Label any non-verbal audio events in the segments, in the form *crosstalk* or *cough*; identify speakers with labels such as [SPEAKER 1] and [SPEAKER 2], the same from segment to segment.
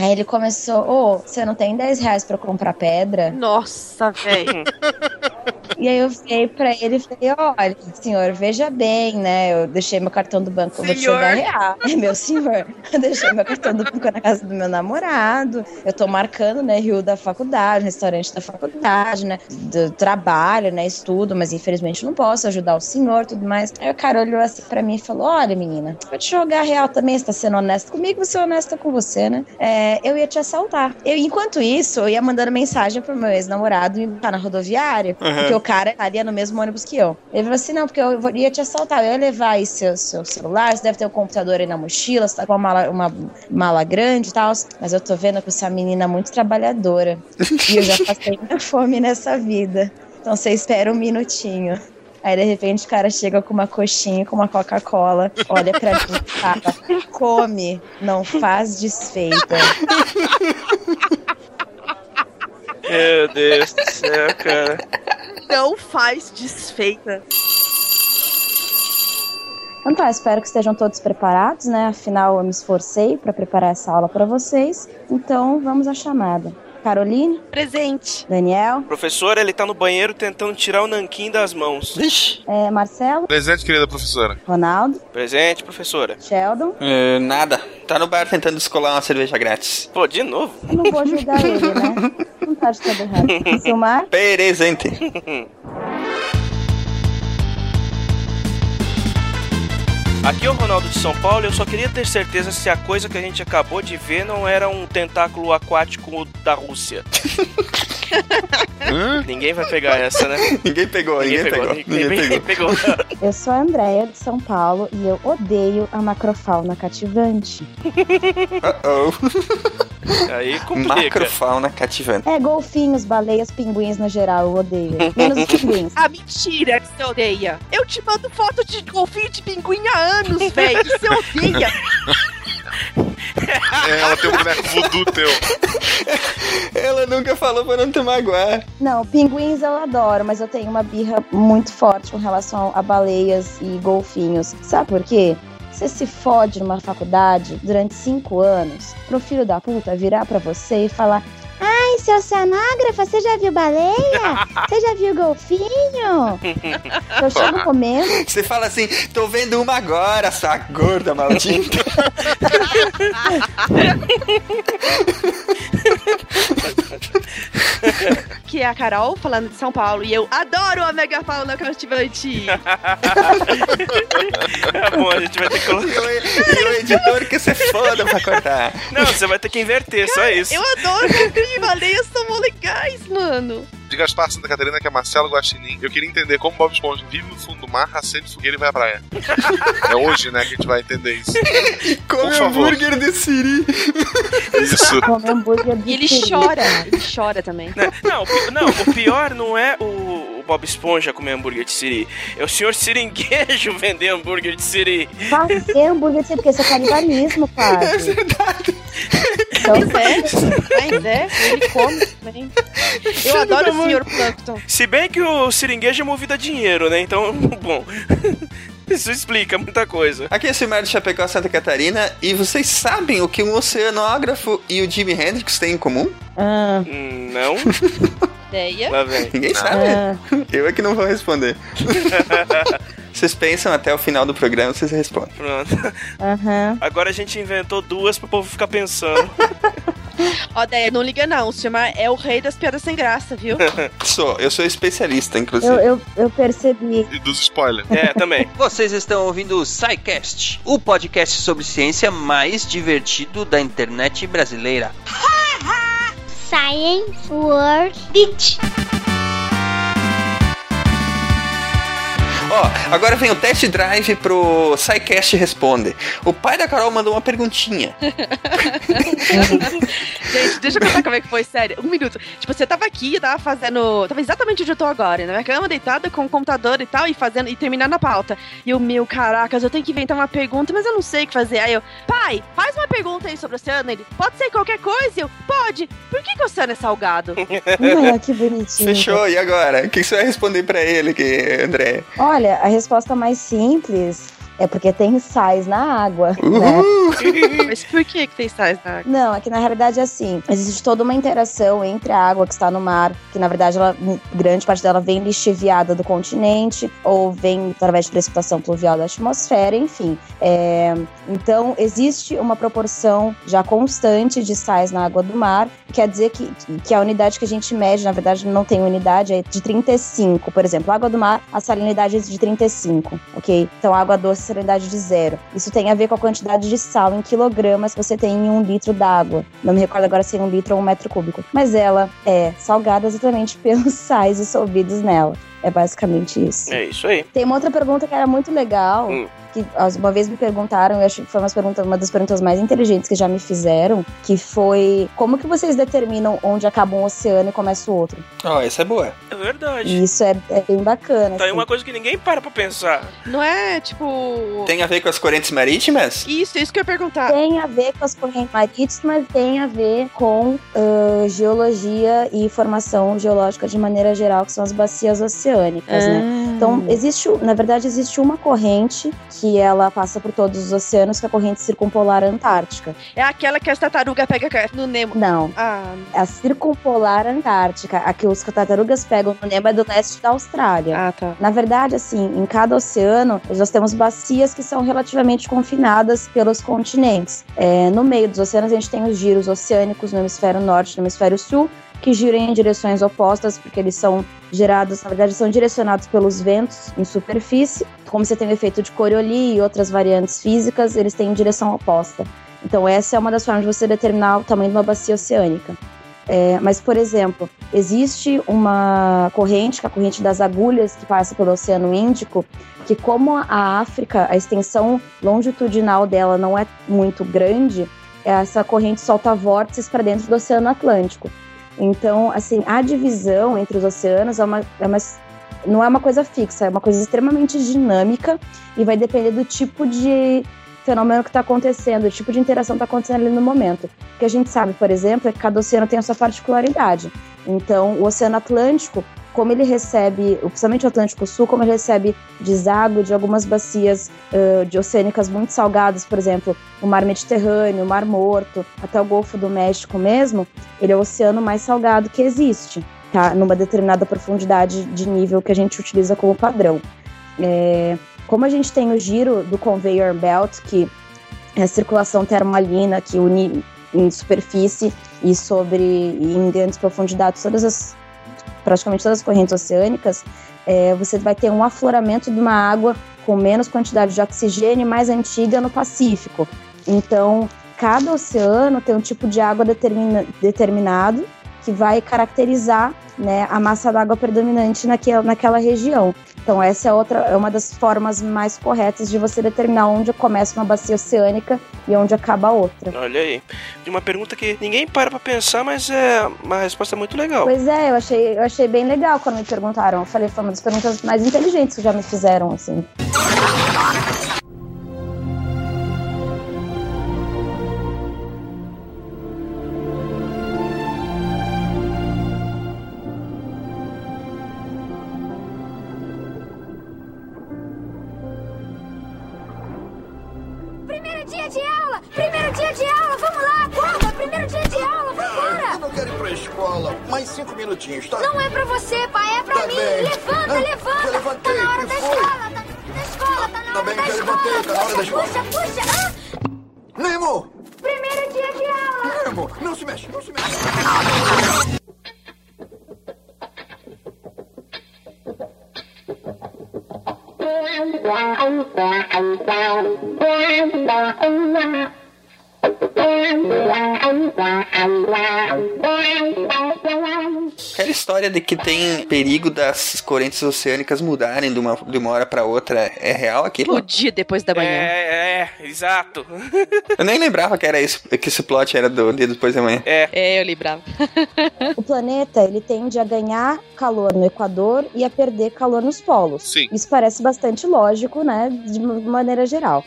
[SPEAKER 1] Aí ele começou, ô, você não tem 10 reais pra eu comprar pedra?
[SPEAKER 2] Nossa, velho. *laughs*
[SPEAKER 1] E aí eu virei pra ele e falei, olha, senhor, veja bem, né? Eu deixei meu cartão do banco, eu vou te
[SPEAKER 2] Senhor.
[SPEAKER 1] jogar real. *laughs* Meu senhor, eu deixei meu cartão do banco na casa do meu namorado. Eu tô marcando, né, rio da faculdade, restaurante da faculdade, né? Do trabalho, né? Estudo, mas infelizmente não posso ajudar o senhor tudo mais. Aí o cara olhou assim pra mim e falou: Olha, menina, vou te jogar real também, você tá sendo honesta comigo, vou ser honesta com você, né? É, eu ia te assaltar. Eu, enquanto isso, eu ia mandando mensagem pro meu ex-namorado me botar na rodoviária,
[SPEAKER 3] Uhum.
[SPEAKER 1] porque o cara estaria no mesmo ônibus que eu. Ele falou assim: não, porque eu vou- ia te assaltar, eu ia levar aí seu, seu celular, você deve ter um computador aí na mochila, você tá com uma mala, uma mala grande e tal. Mas eu tô vendo que você é uma menina muito trabalhadora. e eu já *laughs* passei muita fome nessa vida. Então você espera um minutinho. Aí de repente o cara chega com uma coxinha, com uma Coca-Cola, olha pra mim e fala: come, não faz desfeita.
[SPEAKER 4] Meu Deus do céu, cara.
[SPEAKER 2] Não faz desfeita.
[SPEAKER 1] Então tá, espero que estejam todos preparados, né? Afinal, eu me esforcei para preparar essa aula para vocês. Então, vamos à chamada. Caroline,
[SPEAKER 2] Presente.
[SPEAKER 1] Daniel,
[SPEAKER 4] Professor, ele tá no banheiro tentando tirar o nanquim das mãos.
[SPEAKER 3] Vixe.
[SPEAKER 1] é, Marcelo,
[SPEAKER 5] Presente, querida professora.
[SPEAKER 1] Ronaldo,
[SPEAKER 4] Presente, professora.
[SPEAKER 1] Sheldon.
[SPEAKER 3] É, nada. Tá no bar tentando descolar uma cerveja grátis.
[SPEAKER 4] Pô, de novo?
[SPEAKER 1] Eu não vou julgar ele, né? *laughs* Não tá de todo errado. Silmar,
[SPEAKER 3] Presente. *laughs*
[SPEAKER 4] Aqui é o Ronaldo de São Paulo eu só queria ter certeza se a coisa que a gente acabou de ver não era um tentáculo aquático da Rússia. *laughs* Ninguém vai pegar essa, né?
[SPEAKER 3] Ninguém pegou, ninguém, pegou. Ninguém,
[SPEAKER 4] Ninguém *laughs*
[SPEAKER 3] pegou.
[SPEAKER 4] pegou.
[SPEAKER 1] eu sou a Andréia de São Paulo e eu odeio a macrofauna cativante.
[SPEAKER 3] Uh-oh. *laughs*
[SPEAKER 4] Aí complica.
[SPEAKER 3] Macrofauna cativante.
[SPEAKER 1] É, golfinhos, baleias, pinguins no geral, eu odeio. Menos os pinguins.
[SPEAKER 2] Ah, mentira que você odeia. Eu te mando foto de golfinho de pinguim há anos, velho. que Você odeia.
[SPEAKER 5] É, ela tem um boneco voodoo teu.
[SPEAKER 3] Ela nunca falou pra não te magoar.
[SPEAKER 1] Não, pinguins eu adoro, mas eu tenho uma birra muito forte com relação a baleias e golfinhos. Sabe por quê? Você se fode numa faculdade durante cinco anos pro filho da puta virar pra você e falar: seu oceanógrafa, você já viu baleia? *laughs* Você já viu golfinho? *laughs* Eu chego comendo.
[SPEAKER 3] Você fala assim, tô vendo uma agora, sua gorda maldita. *laughs*
[SPEAKER 2] Que é a Carol falando de São Paulo. E eu adoro a megafauna cativante.
[SPEAKER 4] Tá *laughs* bom, a gente vai ter que colocar.
[SPEAKER 3] e o editor que você foda pra cortar.
[SPEAKER 4] Não, você vai ter que inverter, só isso.
[SPEAKER 2] Eu adoro golfinho e baleias são legais, mano.
[SPEAKER 5] De Gaspar Santa Catarina, que é Marcelo Guaxinim. Eu queria entender como Bob Esponja vive no fundo do mar, acende fogueira e vai à praia. *laughs* é hoje, né, que a gente vai entender isso.
[SPEAKER 3] Come hambúrguer de siri.
[SPEAKER 5] Isso. *laughs*
[SPEAKER 1] Come hambúrguer de
[SPEAKER 2] E ele chora. Ele chora também.
[SPEAKER 4] Né? Não, não, o pior não é o Bob Esponja comer hambúrguer de siri. É o senhor Seringuejo *laughs* vender hambúrguer de siri.
[SPEAKER 1] Fazer hambúrguer de siri, porque isso é canibalismo, *laughs* pai.
[SPEAKER 3] É verdade.
[SPEAKER 1] Então,
[SPEAKER 2] É, mas é, ele come também. Eu adoro o Sr. Plankton.
[SPEAKER 4] Se bem que o Seringuejo é movido a dinheiro, né? Então, *laughs* bom. Isso explica muita coisa.
[SPEAKER 3] Aqui é o Silmar de Chapecó, Santa Catarina, e vocês sabem o que um oceanógrafo e o Jimi Hendrix têm em comum?
[SPEAKER 1] ah,
[SPEAKER 4] Não,
[SPEAKER 2] Ideia.
[SPEAKER 4] lá vem.
[SPEAKER 3] Ninguém sabe.
[SPEAKER 1] ah.
[SPEAKER 3] Eu é que não vou responder. *laughs* vocês pensam até o final do programa, vocês respondem.
[SPEAKER 4] Pronto.
[SPEAKER 1] Aham.
[SPEAKER 4] Agora a gente inventou duas pro povo ficar pensando. *laughs*
[SPEAKER 2] Ó, Deia, não liga não. O Silmar é o rei das piadas sem graça, viu? *laughs*
[SPEAKER 3] Sou, eu sou especialista, inclusive.
[SPEAKER 1] Eu, eu, eu percebi.
[SPEAKER 5] E dos spoilers.
[SPEAKER 4] É, também.
[SPEAKER 6] Vocês estão ouvindo o SciCast, o podcast sobre ciência mais divertido da internet brasileira.
[SPEAKER 7] Science World Beach.
[SPEAKER 3] Ó, agora vem o test drive pro SciCast Responde. O pai da Carol mandou uma perguntinha. *laughs*
[SPEAKER 2] Gente, deixa eu contar como é que foi, sério. Um minuto. Tipo, você tava aqui, eu tava fazendo. Tava exatamente onde eu tô agora, na minha cama, deitada com o computador e tal, e fazendo e terminando a pauta. E o meu, caracas, eu tenho que inventar uma pergunta, mas eu não sei o que fazer. Aí eu, pai, faz uma pergunta aí sobre o oceano. Ele, pode ser qualquer coisa? E eu, pode. Por que, que o oceano é salgado? *laughs*
[SPEAKER 1] Olha que bonitinho.
[SPEAKER 3] Fechou, e agora? O que que você vai responder pra ele, que, André?
[SPEAKER 1] Olha, a resposta mais simples É porque tem sais na água, né? *laughs*
[SPEAKER 2] Mas por que que tem sais na água?
[SPEAKER 1] Não, é que na realidade é assim. Existe toda uma interação entre a água que está no mar, que na verdade ela, grande parte dela vem lixiviada do continente, ou vem através de precipitação pluvial da atmosfera, enfim. É, então, existe uma proporção já constante de sais na água do mar, quer dizer que, que a unidade que a gente mede, na verdade, não tem unidade, é de 35. Por exemplo, água do mar, a salinidade é de 35, ok? Então, água doce, salinidade de zero. Isso tem a ver com a quantidade de sal em quilogramas que você tem em um litro d'água. Não me recordo agora se é um litro ou um metro cúbico. Mas ela é salgada exatamente *laughs* pelos sais dissolvidos nela. É basicamente isso.
[SPEAKER 4] É isso aí.
[SPEAKER 1] Tem uma outra pergunta que era muito legal,
[SPEAKER 4] Hum.
[SPEAKER 1] Que uma vez me perguntaram, eu acho que foi uma das perguntas mais inteligentes que já me fizeram, que foi como que vocês determinam onde acaba um oceano e começa o outro?
[SPEAKER 3] Ó, essa é boa.
[SPEAKER 4] É verdade.
[SPEAKER 1] E isso é, é bem bacana.
[SPEAKER 4] Tá aí
[SPEAKER 1] assim.
[SPEAKER 4] uma coisa que ninguém para pra pensar.
[SPEAKER 2] Não é, tipo...
[SPEAKER 3] Tem a ver com as correntes marítimas?
[SPEAKER 2] Isso, isso que eu ia perguntar.
[SPEAKER 1] Tem a ver com as correntes marítimas, tem a ver com ah, geologia e formação geológica de maneira geral, que são as bacias oceânicas, né?
[SPEAKER 2] Ah.
[SPEAKER 1] Então, existe, na verdade, existe uma corrente que ela passa por todos os oceanos, que é a corrente circumpolar antártica.
[SPEAKER 2] É aquela que as tartarugas pegam no Nemo.
[SPEAKER 1] Não,
[SPEAKER 2] Ah,
[SPEAKER 1] é a circumpolar antártica, a que os tartarugas pegam no Nemo é do leste da Austrália.
[SPEAKER 2] ah, tá.
[SPEAKER 1] Na verdade, assim, em cada oceano, nós temos bacias que são relativamente confinadas pelos continentes. É, no meio dos oceanos, a gente tem os giros oceânicos no hemisfério norte e no hemisfério sul, que giram em direções opostas, porque eles são gerados, na verdade, são direcionados pelos ventos em superfície. Como você tem o efeito de Coriolis e outras variantes físicas, eles têm direção oposta. Então, essa é uma das formas de você determinar o tamanho de uma bacia oceânica. É, mas, por exemplo, existe uma corrente, que é a corrente das agulhas, que passa pelo Oceano Índico, que como a África, a extensão longitudinal dela não é muito grande, essa corrente solta vórtices para dentro do Oceano Atlântico. Então, assim, a divisão entre os oceanos é uma, é uma- não é uma coisa fixa, é uma coisa extremamente dinâmica e vai depender do tipo de fenômeno que está acontecendo, o tipo de interação que está acontecendo ali no momento. O que a gente sabe, por exemplo, é que cada oceano tem a sua particularidade. Então, o Oceano Atlântico, como ele recebe, principalmente o Atlântico Sul, como ele recebe deságue de algumas bacias ãh, de oceânicas muito salgadas, por exemplo, o Mar Mediterrâneo, o Mar Morto, até o Golfo do México mesmo, ele é o oceano mais salgado que existe, tá? Numa determinada profundidade de nível que a gente utiliza como padrão. É, como a gente tem o giro do conveyor belt, que é a circulação termalina que une em superfície e sobre e em grandes profundidades todas as praticamente todas as correntes oceânicas, é, você vai ter um afloramento de uma água com menos quantidade de oxigênio mais antiga no Pacífico. Então, cada oceano tem um tipo de água determina- determinado que vai caracterizar né, a massa d'água predominante naquela, naquela região. Então, essa é, outra, é uma das formas mais corretas de você determinar onde começa uma bacia oceânica e onde acaba a outra.
[SPEAKER 4] Olha aí. De uma pergunta que ninguém para pra pensar, mas é uma resposta muito legal.
[SPEAKER 1] Pois é, eu achei, eu achei bem legal quando me perguntaram. Eu falei, foi uma das perguntas mais inteligentes que já me fizeram, assim.
[SPEAKER 8] Cinco minutinhos, que
[SPEAKER 3] tem perigo das correntes oceânicas mudarem de uma, de uma hora pra outra é real aquilo?
[SPEAKER 2] O dia depois da manhã.
[SPEAKER 4] É, é, exato. *laughs*
[SPEAKER 3] Eu nem lembrava que era isso, que esse plot era do dia depois da manhã.
[SPEAKER 4] É.
[SPEAKER 2] É, eu lembrava.
[SPEAKER 1] O planeta, ele tende a ganhar calor no Equador e a perder calor nos polos.
[SPEAKER 5] Sim.
[SPEAKER 1] Isso parece bastante lógico, né, de maneira geral.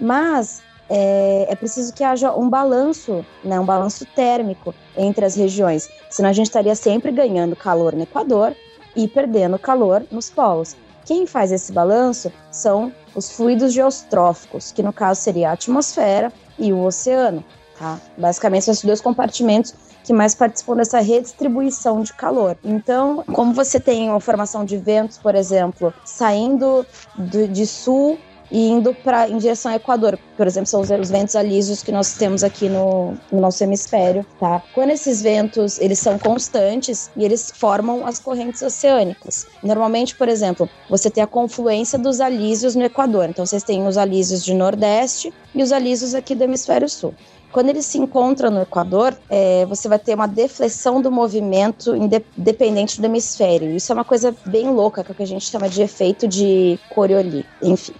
[SPEAKER 1] Mas é, é preciso que haja um balanço, né, um balanço térmico entre as regiões. Senão a gente estaria sempre ganhando calor no Equador e perdendo calor nos polos. Quem faz esse balanço são os fluidos geostróficos, que no caso seria a atmosfera e o oceano. Tá? Basicamente, são esses dois compartimentos que mais participam dessa redistribuição de calor. Então, como você tem uma formação de ventos, por exemplo, saindo do, de sul e indo para em direção ao Equador. Por exemplo, são os, os ventos alísios que nós temos aqui no, no, nosso hemisfério, tá? Quando esses ventos, eles são constantes e eles formam as correntes oceânicas. Normalmente, por exemplo, você tem a confluência dos alísios no Equador. Então, vocês têm os alísios de Nordeste e os alísios aqui do hemisfério sul. Quando eles se encontram no Equador, é, você vai ter uma deflexão do movimento independente do hemisfério. Isso é uma coisa bem louca, que é o que a gente chama de efeito de Coriolis. Enfim.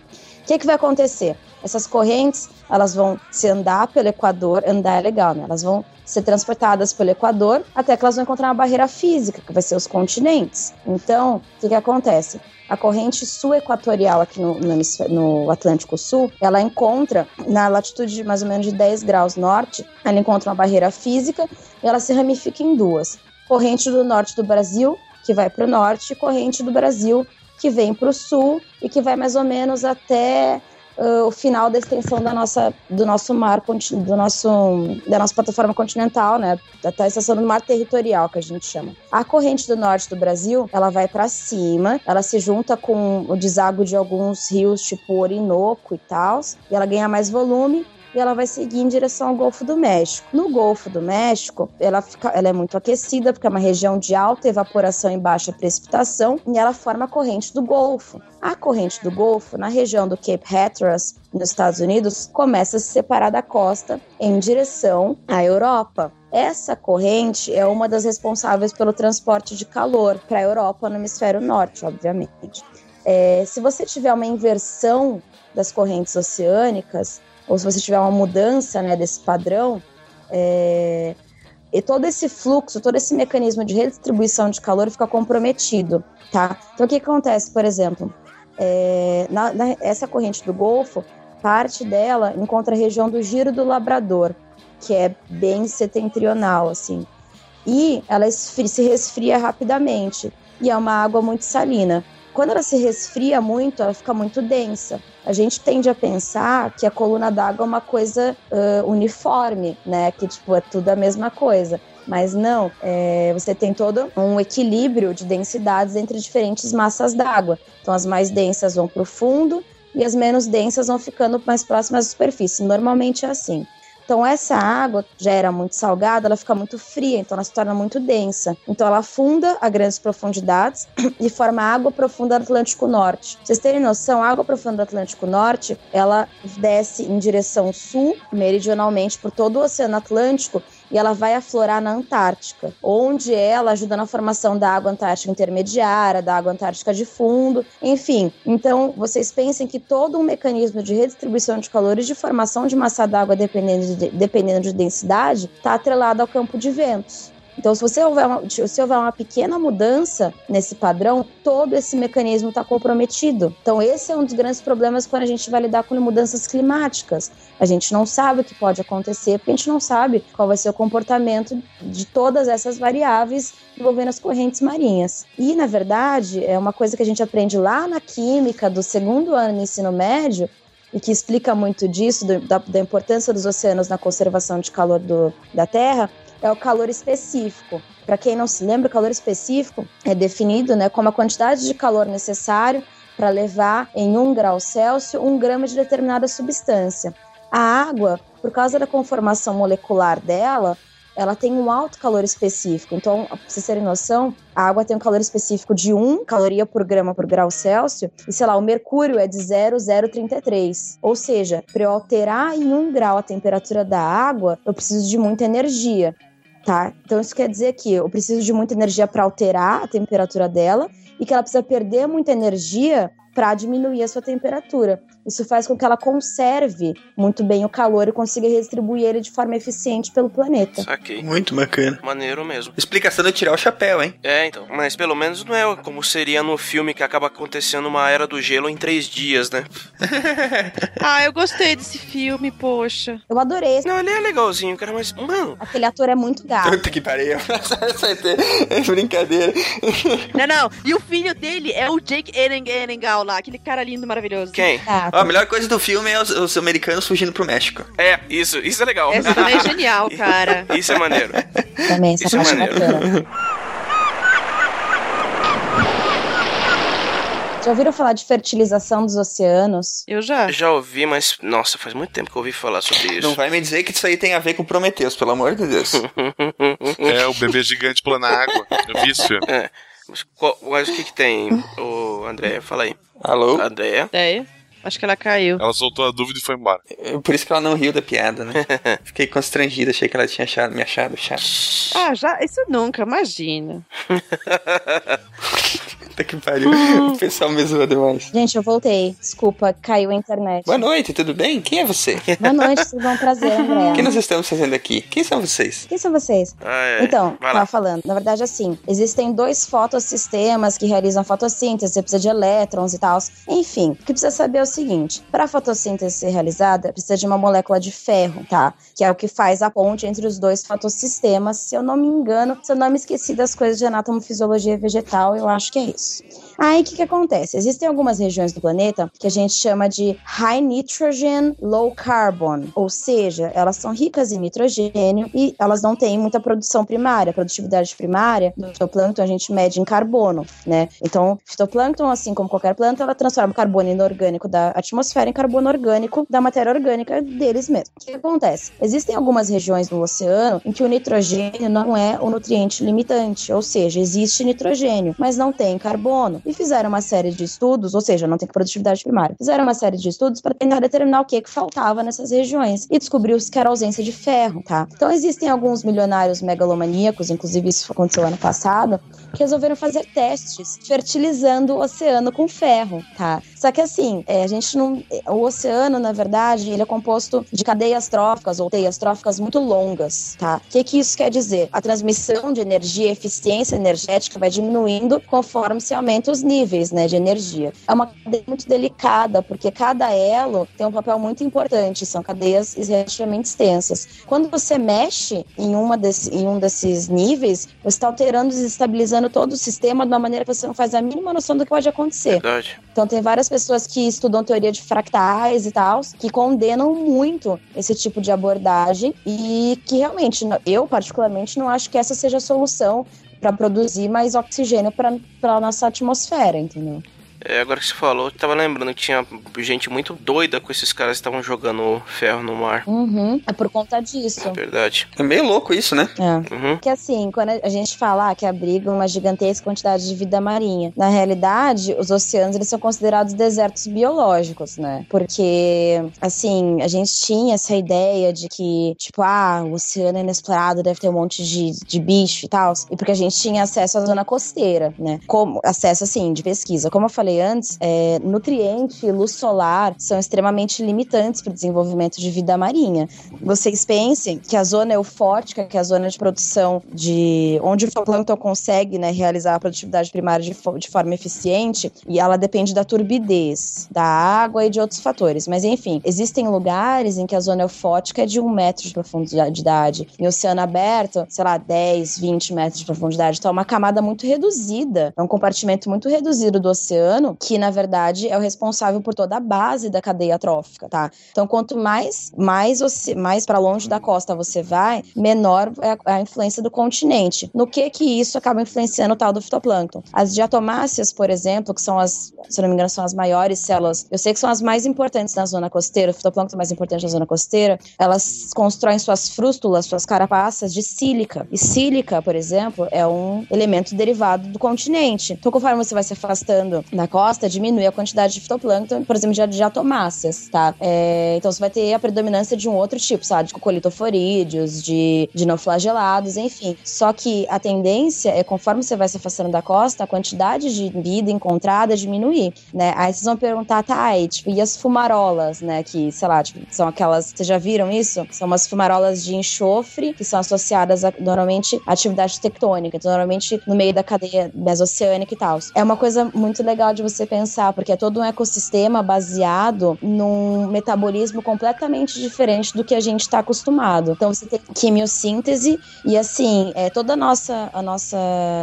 [SPEAKER 1] O que, que vai acontecer? Essas correntes, elas vão se andar pelo Equador, andar é legal, né? Elas vão ser transportadas pelo Equador até que elas vão encontrar uma barreira física, que vai ser os continentes. Então, o que, que acontece? A corrente sul-equatorial aqui no, no, no, Atlântico Sul, ela encontra, na latitude de mais ou menos de 10 graus norte, ela encontra uma barreira física e ela se ramifica em duas. Corrente do norte do Brasil, que vai para o norte, e corrente do Brasil, que vem para o sul e que vai mais ou menos até uh, o final da extensão da nossa, do nosso mar, do nosso, da nossa plataforma continental, né? Até a estação do mar territorial, que a gente chama. A corrente do norte do Brasil, ela vai para cima, ela se junta com o deságua de alguns rios, tipo Orinoco e tal, e ela ganha mais volume e ela vai seguir em direção ao Golfo do México. No Golfo do México, ela, fica, ela é muito aquecida, porque é uma região de alta evaporação e baixa precipitação, e ela forma a corrente do Golfo. A corrente do Golfo, na região do Cape Hatteras, nos Estados Unidos, começa a se separar da costa em direção à Europa. Essa corrente é uma das responsáveis pelo transporte de calor para a Europa no hemisfério norte, obviamente. É, se você tiver uma inversão das correntes oceânicas, ou se você tiver uma mudança né, desse padrão, é, e todo esse fluxo, todo esse mecanismo de redistribuição de calor fica comprometido, tá? Então, o que acontece, por exemplo, é, na, na, essa corrente do Golfo, parte dela encontra a região do Giro do Labrador, que é bem setentrional, assim, e ela se resfria rapidamente, e é uma água muito salina. Quando ela se resfria muito, ela fica muito densa. A gente tende a pensar que a coluna d'água é uma coisa uh, uniforme, né? Que, tipo, é tudo a mesma coisa. Mas não, é, você tem todo um equilíbrio de densidades entre diferentes massas d'água. Então, as mais densas vão para o fundo e as menos densas vão ficando mais próximas à superfície. Normalmente é assim. Então, essa água já era muito salgada, ela fica muito fria, então ela se torna muito densa. Então, ela afunda a grandes profundidades *clears throat* e forma água profunda do Atlântico Norte. Pra vocês terem noção, a água profunda do Atlântico Norte, ela desce em direção sul, meridionalmente, por todo o Oceano Atlântico e ela vai aflorar na Antártica, onde ela ajuda na formação da água antártica intermediária, da água antártica de fundo, enfim. Então, vocês pensem que todo um mecanismo de redistribuição de calor e de formação de massa d'água dependendo de, dependendo de densidade está atrelado ao campo de ventos. Então, se você houver uma, se houver uma pequena mudança nesse padrão, todo esse mecanismo está comprometido. Então, esse é um dos grandes problemas quando a gente vai lidar com mudanças climáticas. A gente não sabe o que pode acontecer, porque a gente não sabe qual vai ser o comportamento de todas essas variáveis envolvendo as correntes marinhas. E, na verdade, é uma coisa que a gente aprende lá na química do segundo ano do ensino médio, e que explica muito disso, do, da, da, importância dos oceanos na conservação de calor do, da Terra, é o calor específico. Para quem não se lembra, o calor específico é definido né, como a quantidade de calor necessário para levar em 1 grau Celsius um grama de determinada substância. A água, por causa da conformação molecular dela, ela tem um alto calor específico. Então, pra vocês terem noção, a água tem um calor específico de 1 caloria por grama por grau Celsius, e sei lá, o mercúrio é de 0,033. Ou seja, para eu alterar em 1 grau a temperatura da água, eu preciso de muita energia. Tá? Então isso quer dizer que eu preciso de muita energia para alterar a temperatura dela e que ela precisa perder muita energia para diminuir a sua temperatura. Isso faz com que ela conserve muito bem o calor e consiga redistribuir ele de forma eficiente pelo planeta.
[SPEAKER 4] Saquei.
[SPEAKER 3] Muito bacana.
[SPEAKER 4] Maneiro mesmo.
[SPEAKER 3] Explicação de tirar o chapéu, hein?
[SPEAKER 4] É, então. Mas pelo menos não é como seria no filme que acaba acontecendo uma era do gelo em três dias, né? *laughs*
[SPEAKER 2] ah, eu gostei desse filme, poxa.
[SPEAKER 1] Eu adorei.
[SPEAKER 4] Não, ele é legalzinho, cara, mas, mano.
[SPEAKER 1] Aquele ator é muito gato.
[SPEAKER 3] Puta que pariu. *laughs* é brincadeira.
[SPEAKER 2] Não, não. E o filho dele é o Jake Erengal lá, aquele cara lindo, maravilhoso.
[SPEAKER 4] Quem?
[SPEAKER 1] Ah,
[SPEAKER 3] a melhor coisa do filme é os, os americanos fugindo pro México.
[SPEAKER 4] É, isso, isso é legal.
[SPEAKER 2] Essa também é genial, cara. *laughs*
[SPEAKER 4] Isso é maneiro.
[SPEAKER 1] também, essa
[SPEAKER 4] Isso é
[SPEAKER 1] parte é
[SPEAKER 4] maneiro.
[SPEAKER 1] bacana. Já ouviram falar de fertilização dos oceanos?
[SPEAKER 2] Eu já.
[SPEAKER 4] Já ouvi, mas nossa, faz muito tempo que eu ouvi falar sobre isso.
[SPEAKER 3] Não vai me dizer que isso aí tem a ver com Prometeus, pelo amor de Deus. *laughs*
[SPEAKER 5] É, o bebê gigante pulando na água. Eu vi isso.
[SPEAKER 4] É. Mas, qual- mas o que que tem, o André? Fala aí.
[SPEAKER 3] Alô?
[SPEAKER 4] André?
[SPEAKER 2] Ideia. Acho que ela caiu.
[SPEAKER 5] Ela soltou a dúvida e foi embora.
[SPEAKER 3] É Por isso que ela não riu da piada, né? *laughs* Fiquei constrangida, achei que ela tinha achado, me achado chato.
[SPEAKER 2] Ah, já? Isso nunca, imagina. *laughs*
[SPEAKER 3] Puta que pariu. *laughs* O pessoal me zoa demais.
[SPEAKER 1] Gente, eu voltei. Desculpa, caiu a internet.
[SPEAKER 3] Boa noite, tudo bem? Quem é você?
[SPEAKER 1] Boa noite, tudo bom? Prazer, *laughs*
[SPEAKER 3] O que
[SPEAKER 1] André.
[SPEAKER 3] nós estamos fazendo aqui? Quem são vocês?
[SPEAKER 1] Quem são vocês?
[SPEAKER 4] Ah, é.
[SPEAKER 1] Então, tava falando. Na verdade, assim, existem dois fotossistemas que realizam fotossíntese, você precisa de elétrons e tal. Enfim, o que precisa saber é o seguinte: para a fotossíntese ser realizada, precisa de uma molécula de ferro, tá? Que é o que faz a ponte entre os dois fotossistemas. Se eu não me engano, se eu não me esqueci das coisas de anatomofisiologia vegetal, eu acho que é isso. Yes. Aí o que, que acontece? Existem algumas regiões do planeta que a gente chama de high nitrogen, low carbon, ou seja, elas são ricas em nitrogênio e elas não têm muita produção primária. A produtividade primária do fitoplâncton a gente mede em carbono, né? Então, fitoplâncton, assim como qualquer planta, ela transforma o carbono inorgânico da atmosfera em carbono orgânico da matéria orgânica deles mesmos. O que acontece? Existem algumas regiões no oceano em que o nitrogênio não é o nutriente limitante, ou seja, existe nitrogênio, mas não tem carbono. E fizeram uma série de estudos, ou seja, não tem produtividade primária. Fizeram uma série de estudos para tentar determinar o que, que faltava nessas regiões e descobriu-se que era ausência de ferro, tá? Então existem alguns milionários megalomaníacos, inclusive isso aconteceu ano passado, que resolveram fazer testes fertilizando o oceano com ferro, tá? Só que assim, é, a gente não. O oceano, na verdade, ele é composto de cadeias tróficas ou teias tróficas muito longas, tá? O que, que isso quer dizer? A transmissão de energia, eficiência energética vai diminuindo conforme se aumenta níveis né, de energia. É uma cadeia muito delicada, porque cada elo tem um papel muito importante, são cadeias relativamente extensas. Quando você mexe em, uma desse, em um desses níveis, você está alterando e desestabilizando todo o sistema de uma maneira que você não faz a mínima noção do que pode acontecer.
[SPEAKER 4] Verdade.
[SPEAKER 1] Então tem várias pessoas que estudam teoria de fractais e tal, que condenam muito esse tipo de abordagem e que realmente, eu particularmente não acho que essa seja a solução para produzir mais oxigênio para a nossa atmosfera, entendeu?
[SPEAKER 4] É, agora que você falou, eu tava lembrando que tinha gente muito doida com esses caras que estavam jogando ferro no mar.
[SPEAKER 1] Uhum, é por conta disso.
[SPEAKER 4] É verdade.
[SPEAKER 3] É meio louco isso, né?
[SPEAKER 1] É.
[SPEAKER 4] Uhum.
[SPEAKER 1] Que assim, quando a gente fala que abriga uma gigantesca quantidade de vida marinha, na realidade, os oceanos eles são considerados desertos biológicos, né? Porque, assim, a gente tinha essa ideia de que, tipo, ah, o oceano é inexplorado, deve ter um monte de, de bicho e tal, e porque a gente tinha acesso à zona costeira, né? Como, acesso, assim, de pesquisa. Como eu falei antes, é, nutriente e luz solar são extremamente limitantes para o desenvolvimento de vida marinha. Vocês pensem que a zona eufótica, que é a zona de produção de onde o fitoplâncton consegue né, realizar a produtividade primária de, fo- de forma eficiente, e ela depende da turbidez, da água e de outros fatores. Mas enfim, existem lugares em que a zona eufótica é de um metro de profundidade. Em oceano aberto, sei lá, 10, 20 metros de profundidade. Então é uma camada muito reduzida, é um compartimento muito reduzido do oceano, que na verdade é o responsável por toda a base da cadeia trófica, tá? Então quanto mais mais você, mais para longe da costa você vai, menor é a, a influência do continente. No que que isso acaba influenciando o tal do fitoplâncton? As diatomáceas, por exemplo, que são as, se não me engano, são as maiores células. Eu sei que são as mais importantes na zona costeira, o fitoplâncton mais importante na zona costeira. Elas constroem suas frústulas, suas carapaças de sílica. E sílica, por exemplo, é um elemento derivado do continente. Então, conforme você vai se afastando da costa, diminui a quantidade de fitoplâncton, por exemplo, de diatomáceas, tá? É, então, você vai ter a predominância de um outro tipo, sabe? De colitoforídeos, de, de não flagelados, enfim. Só que a tendência é, conforme você vai se afastando da costa, a quantidade de vida encontrada diminuir, né? Aí vocês vão perguntar, tá, e, tipo, e as fumarolas, né? Que, sei lá, tipo, são aquelas. Vocês já viram isso? São umas fumarolas de enxofre que são associadas a, normalmente à atividade tectônica, então, normalmente no meio da cadeia mesoceânica e tal. É uma coisa muito legal de você pensar, porque é todo um ecossistema baseado num metabolismo completamente diferente do que a gente está acostumado. Então você tem quimiossíntese e assim, é toda a nossa, a nossa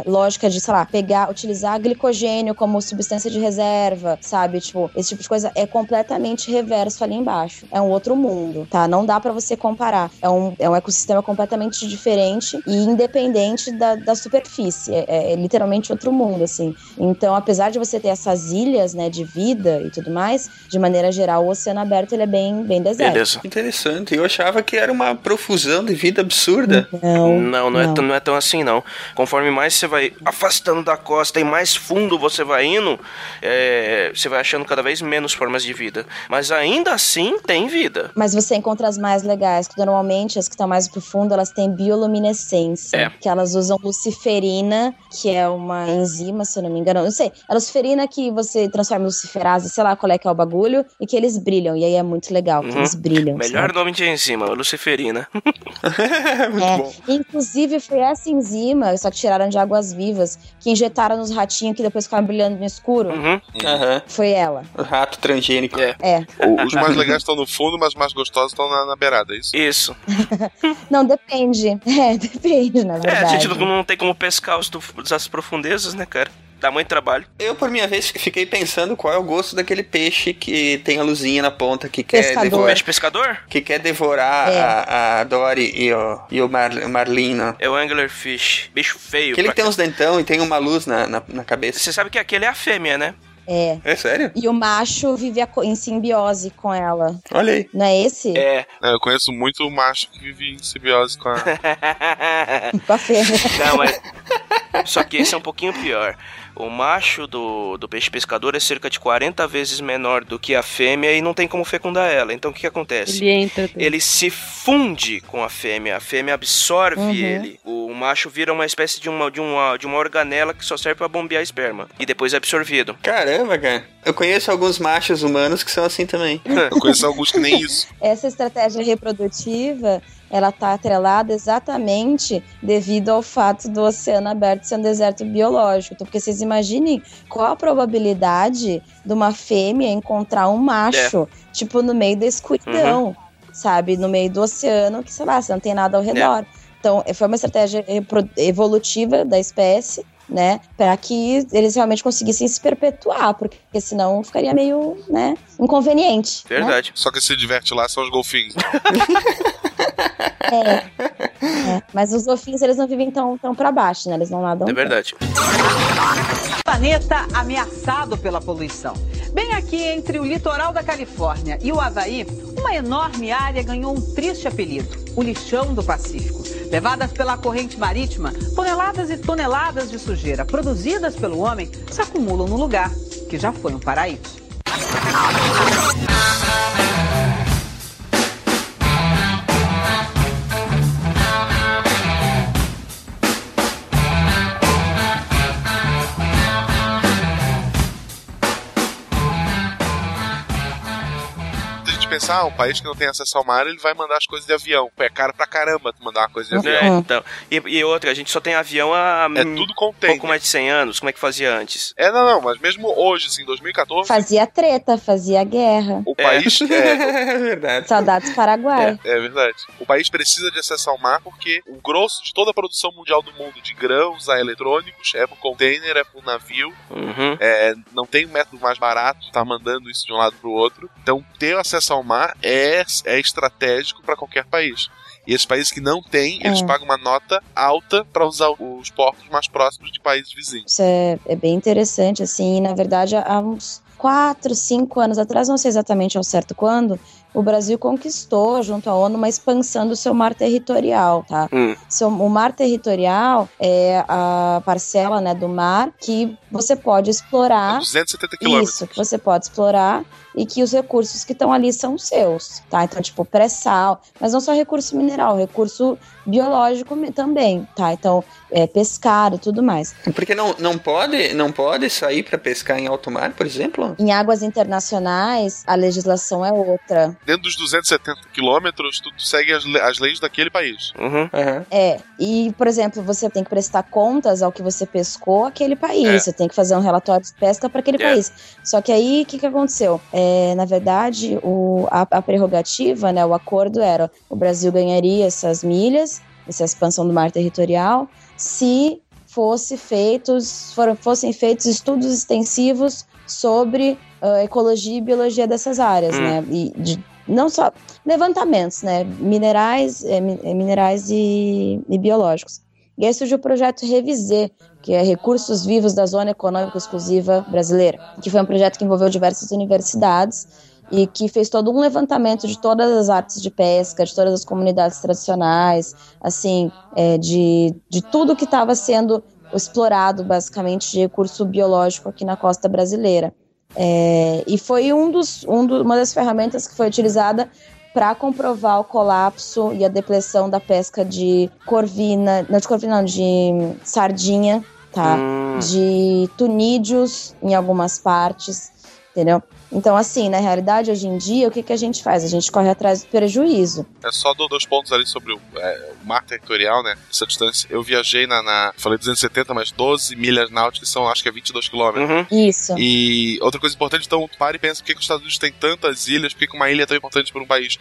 [SPEAKER 1] lógica de, sei lá, pegar, utilizar glicogênio como substância de reserva, sabe? Tipo, esse tipo de coisa é completamente reverso ali embaixo. É um outro mundo, tá? Não dá para você comparar. É um, é um ecossistema completamente diferente e independente da, da superfície. É, é literalmente outro mundo, assim. Então, apesar de você ter essas ilhas, né, de vida e tudo mais, de maneira geral, o oceano aberto ele é bem, bem deserto.
[SPEAKER 4] Beleza.
[SPEAKER 3] Interessante. Eu achava que era uma profusão de vida absurda.
[SPEAKER 1] Não,
[SPEAKER 4] Não, não, É, tão- não é tão assim, não. Conforme mais você vai afastando da costa e mais fundo você vai indo, é, você vai achando cada vez menos formas de vida. Mas ainda assim tem vida.
[SPEAKER 1] Mas você encontra as mais legais, que normalmente as que estão mais profundas, elas têm bioluminescência.
[SPEAKER 4] É.
[SPEAKER 1] Que elas usam luciferina, que é uma enzima, se eu não me engano. Não sei. É luciferina que você transforma em luciferase, sei lá qual é que é o bagulho, e que eles brilham. E aí é muito legal, que
[SPEAKER 4] Uhum.
[SPEAKER 1] eles brilham.
[SPEAKER 4] Melhor
[SPEAKER 1] sabe?
[SPEAKER 4] nome de enzima, luciferina. *laughs*
[SPEAKER 3] Muito
[SPEAKER 1] É,
[SPEAKER 3] bom.
[SPEAKER 1] inclusive foi essa enzima, só que tiraram de águas vivas, que injetaram nos ratinhos que depois ficaram brilhando no escuro.
[SPEAKER 4] Uhum.
[SPEAKER 3] Aham.
[SPEAKER 1] Foi ela.
[SPEAKER 3] O rato transgênico.
[SPEAKER 4] É.
[SPEAKER 1] É.
[SPEAKER 5] O- Os mais legais estão no fundo, mas os mais gostosos estão na, na beirada, é isso?
[SPEAKER 4] Isso. *laughs*
[SPEAKER 1] Não, depende. *laughs* É, depende, na
[SPEAKER 4] É, a
[SPEAKER 1] verdade.
[SPEAKER 4] gente não, não tem como pescar os do- das profundezas, né, cara? Dá muito trabalho.
[SPEAKER 3] Eu, por minha vez, fiquei pensando qual é o gosto daquele peixe que tem a luzinha na ponta, que quer,
[SPEAKER 1] Pescador.
[SPEAKER 3] devorar,
[SPEAKER 4] Peixe pescador?
[SPEAKER 3] que quer devorar
[SPEAKER 1] É.
[SPEAKER 3] a, a Dory e o, e o Mar, Marlino.
[SPEAKER 4] É o anglerfish. Bicho feio.
[SPEAKER 3] Aquele que tem uns dentão e tem uma luz na, na, na cabeça.
[SPEAKER 4] Você sabe que aquele é a fêmea, né?
[SPEAKER 1] É.
[SPEAKER 3] É sério?
[SPEAKER 1] E o macho vive em simbiose com ela.
[SPEAKER 3] Olha aí.
[SPEAKER 1] Não é esse?
[SPEAKER 4] É.
[SPEAKER 5] É, eu conheço muito macho que vive em simbiose com a. *laughs*
[SPEAKER 1] Com a fêmea.
[SPEAKER 4] Não, mas. Só que esse é um pouquinho pior. O macho do, do peixe pescador é cerca de 40 vezes menor do que a fêmea e não tem como fecundar ela. Então o que, que acontece?
[SPEAKER 2] Ele entra.
[SPEAKER 4] Ele se funde com a fêmea, a fêmea absorve
[SPEAKER 1] Uhum.
[SPEAKER 4] ele. O macho vira uma espécie de uma, de, uma, de uma organela que só serve pra bombear esperma. E depois é absorvido.
[SPEAKER 3] Caramba, cara. Eu conheço alguns machos humanos que são assim também.
[SPEAKER 5] Eu conheço alguns que nem isso. *laughs*
[SPEAKER 1] Essa estratégia reprodutiva, ela tá atrelada exatamente devido ao fato do oceano aberto ser um deserto biológico. Então, porque vocês imaginem qual a probabilidade de uma fêmea encontrar um macho, tipo, no meio da escuridão, sabe? No meio do oceano, que, sei lá, você não tem nada ao redor. Então, foi uma estratégia evolutiva da espécie, né? Para que eles realmente conseguissem se perpetuar, porque senão ficaria meio, né, inconveniente. né?
[SPEAKER 4] Verdade.
[SPEAKER 5] Só que se diverte lá são os golfinhos. *laughs*
[SPEAKER 1] É. É, Mas os golfinhos, eles não vivem tão, tão pra baixo, né? Eles não nadam.
[SPEAKER 4] É verdade.
[SPEAKER 9] planeta ameaçado pela poluição. Bem aqui entre o litoral da Califórnia e o Havaí, uma enorme área ganhou um triste apelido: o lixão do Pacífico. Levadas pela corrente marítima, toneladas e toneladas de sujeira produzidas pelo homem se acumulam no lugar que já foi um paraíso.
[SPEAKER 5] Pensar, ah, um país que não tem acesso ao mar, ele vai mandar as coisas de avião. Pô, é caro pra caramba tu mandar uma coisa de
[SPEAKER 4] É,
[SPEAKER 5] avião.
[SPEAKER 4] então. E, e outra, a gente só tem avião há
[SPEAKER 5] É
[SPEAKER 4] hum,
[SPEAKER 5] tudo
[SPEAKER 4] pouco
[SPEAKER 5] container.
[SPEAKER 4] mais de 100 anos. Como é que fazia antes?
[SPEAKER 5] É, não, não, mas mesmo hoje, assim, 2014,
[SPEAKER 1] Fazia treta, fazia guerra.
[SPEAKER 5] o país. É,
[SPEAKER 3] É *laughs* verdade.
[SPEAKER 1] Saudades Paraguai.
[SPEAKER 5] é verdade. O país precisa de acesso ao mar porque o grosso de toda a produção mundial do mundo, de grãos a eletrônicos, é por container, é por navio.
[SPEAKER 4] Uhum.
[SPEAKER 5] É, não tem método mais barato de estar mandando isso de um lado para o outro. Então, ter acesso ao mar é, é estratégico para qualquer país. E esses países que não têm, eles
[SPEAKER 1] É.
[SPEAKER 5] pagam uma nota alta para usar os portos mais próximos de países vizinhos.
[SPEAKER 1] Isso é, é bem interessante, assim. Na verdade, há uns quatro, cinco anos atrás, não sei exatamente ao certo quando, o Brasil conquistou, junto à ONU, uma expansão do seu mar territorial, tá?
[SPEAKER 4] Hum.
[SPEAKER 1] Seu, o mar territorial é a parcela né, do mar que você pode explorar
[SPEAKER 5] 270 quilômetros.
[SPEAKER 1] Isso, que você pode explorar e que os recursos que estão ali são seus, tá? Então, tipo, pré-sal, mas não só recurso mineral, recurso biológico também, tá? Então, é, pescar e tudo mais.
[SPEAKER 3] Porque não, não, pode, não pode sair pra pescar em alto mar, por exemplo?
[SPEAKER 1] Em águas internacionais, a legislação é outra.
[SPEAKER 5] dentro dos 270 quilômetros, tu, segue as, as leis daquele país.
[SPEAKER 4] Uhum.
[SPEAKER 3] Aham.
[SPEAKER 1] É, e, por exemplo, você tem que prestar contas ao que você pescou aquele país.
[SPEAKER 5] É.
[SPEAKER 1] Você tem que fazer um relatório de pesca para aquele
[SPEAKER 4] É.
[SPEAKER 1] país. Só que aí, o que, que aconteceu? É, na verdade, o, a, a prerrogativa, né, o acordo era o Brasil ganharia essas milhas, essa expansão do mar territorial, se fosse feitos, foram, fossem feitos estudos extensivos sobre ah, ecologia e biologia dessas áreas,
[SPEAKER 4] Hum.
[SPEAKER 1] né? E de- não só levantamentos, né? Minerais, mi- eh, minerais e, e biológicos. E aí surgiu o projeto Revisê, que é Recursos Vivos da Zona Econômica Exclusiva Brasileira, que foi um projeto que envolveu diversas universidades e que fez todo um levantamento de todas as artes de pesca, de todas as comunidades tradicionais, assim, é, de, de tudo que estava sendo explorado, basicamente, de recurso biológico aqui na costa brasileira. É, e foi um dos, um do- uma das ferramentas que foi utilizada para comprovar o colapso e a depressão da pesca de corvina, não de corvina, não, de sardinha, tá?
[SPEAKER 4] Hum.
[SPEAKER 1] De tunídeos em algumas partes, entendeu? Então, assim, na realidade, hoje em dia, o que, que a gente faz? A gente corre atrás do prejuízo.
[SPEAKER 5] É só dou dois pontos ali sobre o, é, o mar territorial, né? Essa distância. Eu viajei na, na- Falei 270, mas 12 milhas náuticas são, acho que é 22 quilômetros.
[SPEAKER 4] Uhum.
[SPEAKER 1] Isso.
[SPEAKER 5] E outra coisa importante, então, para e pensa por que, que os Estados Unidos tem tantas ilhas, por que, que uma ilha é tão importante para um país.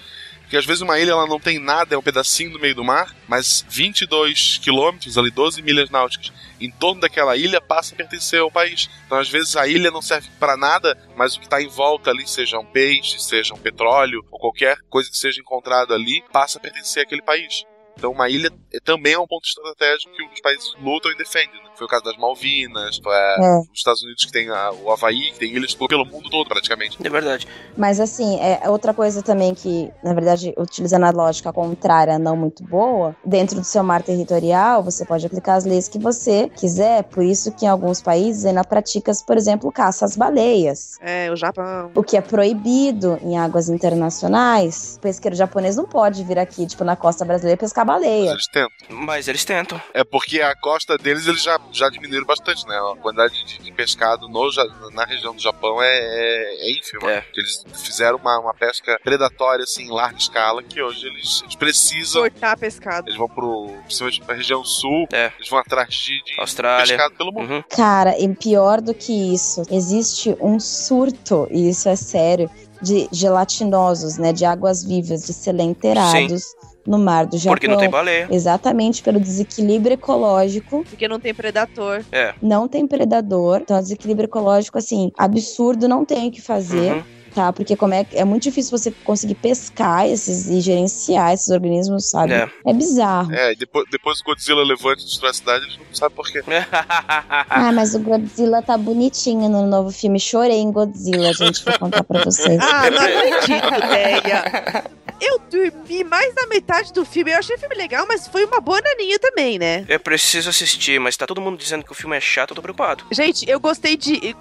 [SPEAKER 5] Porque às vezes uma ilha ela não tem nada, é um pedacinho no meio do mar, mas 22 quilômetros, ali 12 milhas náuticas, em torno daquela ilha passa a pertencer ao país. Então às vezes a ilha não serve para nada, mas o que está em volta ali, seja um peixe, seja um petróleo, ou qualquer coisa que seja encontrado ali, passa a pertencer àquele país. Então uma ilha é- também é um ponto estratégico que os países lutam e defendem. Né? Foi o caso das Malvinas, é,
[SPEAKER 1] É.
[SPEAKER 5] os Estados Unidos que tem a- o Havaí, que tem ilhas por- pelo mundo todo praticamente.
[SPEAKER 4] É verdade.
[SPEAKER 1] Mas assim, é outra coisa também que, na verdade, utilizando a lógica contrária, não muito boa, dentro do seu mar territorial, você pode aplicar as leis que você quiser, por isso que em alguns países ainda pratica, por exemplo, caça às baleias.
[SPEAKER 2] É, o Japão.
[SPEAKER 1] O que é proibido em águas internacionais. O pesqueiro japonês não pode vir aqui, tipo, na costa brasileira pescar
[SPEAKER 5] Mas
[SPEAKER 1] baleia.
[SPEAKER 5] eles tentam.
[SPEAKER 4] Mas eles tentam.
[SPEAKER 5] É porque a costa deles eles já, já diminuíram bastante, né? A quantidade de, de pescado no, na região do Japão é, é, é ínfima.
[SPEAKER 4] É.
[SPEAKER 5] Eles fizeram uma, uma pesca predatória, assim, em larga escala, que hoje eles, eles precisam.
[SPEAKER 2] Cortar pescado.
[SPEAKER 5] Eles vão pro. Principalmente pra região sul,
[SPEAKER 4] É.
[SPEAKER 5] eles vão atrás de, de
[SPEAKER 4] Austrália.
[SPEAKER 5] pescado pelo mundo.
[SPEAKER 4] Uhum.
[SPEAKER 1] Cara, e pior do que isso, existe um surto, e isso é sério, de gelatinosos, né? De águas vivas, de selenterados no mar do Japão.
[SPEAKER 4] Porque não tem baleia.
[SPEAKER 1] Exatamente pelo desequilíbrio ecológico.
[SPEAKER 2] Porque não tem predador.
[SPEAKER 4] É.
[SPEAKER 1] Não tem predador. Então, desequilíbrio ecológico, assim, absurdo, não tem o que fazer.
[SPEAKER 4] Uhum.
[SPEAKER 1] Tá, porque como é, é muito difícil você conseguir pescar esses e gerenciar esses organismos, sabe?
[SPEAKER 4] É.
[SPEAKER 1] É, bizarro.
[SPEAKER 5] É, e depois, depois o Godzilla levante e destrói a cidade, eles não sabem por quê. *laughs*
[SPEAKER 1] Ah, mas o Godzilla tá bonitinho no novo filme. Chorei em Godzilla, gente, vou contar pra vocês.
[SPEAKER 2] Ah, não acredito, Deia. *laughs* Eu dormi mais da metade do filme. Eu achei o filme legal, mas foi uma boa naninha também, né?
[SPEAKER 4] É preciso assistir, mas tá todo mundo dizendo que o filme é chato, eu tô preocupado.
[SPEAKER 2] Gente, eu gostei de.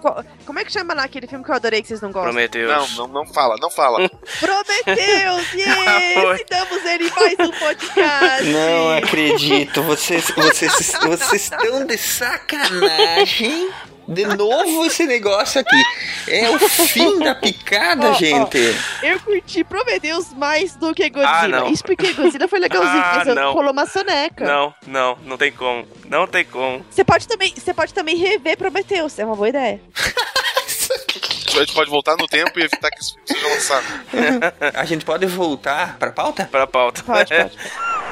[SPEAKER 2] Como é que chama lá aquele filme que eu adorei que vocês não gostam?
[SPEAKER 4] Prometeus.
[SPEAKER 5] Não, não, não fala, não fala. *laughs*
[SPEAKER 2] Prometeus! *laughs* Yeah!
[SPEAKER 4] Foi.
[SPEAKER 2] Citamos ele em mais um podcast!
[SPEAKER 3] Não acredito, vocês, vocês, vocês estão de sacanagem. De novo esse negócio aqui. É o fim da picada,
[SPEAKER 2] ó.
[SPEAKER 3] gente.
[SPEAKER 2] Eu curti Prometeus mais do que Godzilla.
[SPEAKER 4] Ah, não.
[SPEAKER 2] Isso porque Godzilla foi legalzinho, *laughs*
[SPEAKER 4] Ah,
[SPEAKER 2] mas
[SPEAKER 4] não.
[SPEAKER 2] rolou uma soneca.
[SPEAKER 4] Não, não, não tem como. Não tem como.
[SPEAKER 2] Você pode também, você pode também rever Prometeus, é uma boa ideia.
[SPEAKER 5] A gente pode voltar no tempo e evitar que esse filme seja lançado. *laughs*
[SPEAKER 3] A gente pode voltar pra pauta?
[SPEAKER 4] Pra pauta.
[SPEAKER 2] Pode, pode. *laughs*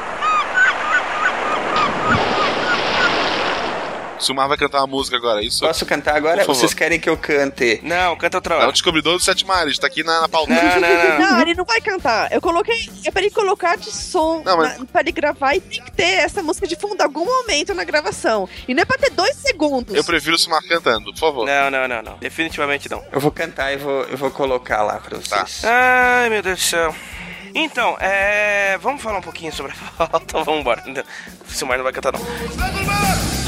[SPEAKER 5] Silmar vai cantar uma música agora, isso?
[SPEAKER 3] Posso cantar agora? Vocês querem que eu cante?
[SPEAKER 4] Não, canta outra
[SPEAKER 5] É o
[SPEAKER 4] hora.
[SPEAKER 5] descobridor dos sete mares, tá aqui na, na pauta.
[SPEAKER 4] Não, não, não.
[SPEAKER 2] Não, ele não vai cantar. Eu coloquei. É pra ele colocar de som
[SPEAKER 5] Não, mas-
[SPEAKER 2] na- pra ele gravar e tem que ter essa música de fundo em algum momento na gravação. E não é pra ter dois segundos.
[SPEAKER 5] Eu prefiro o Silmar cantando, por favor.
[SPEAKER 4] Não, não, não, não. Definitivamente não.
[SPEAKER 3] Eu vou cantar e vou, eu vou colocar lá pra vocês.
[SPEAKER 4] Ai, meu Deus do céu. Então, é. Vamos falar um pouquinho sobre a *laughs* pauta. Vamos embora. O Silmar não vai cantar, não.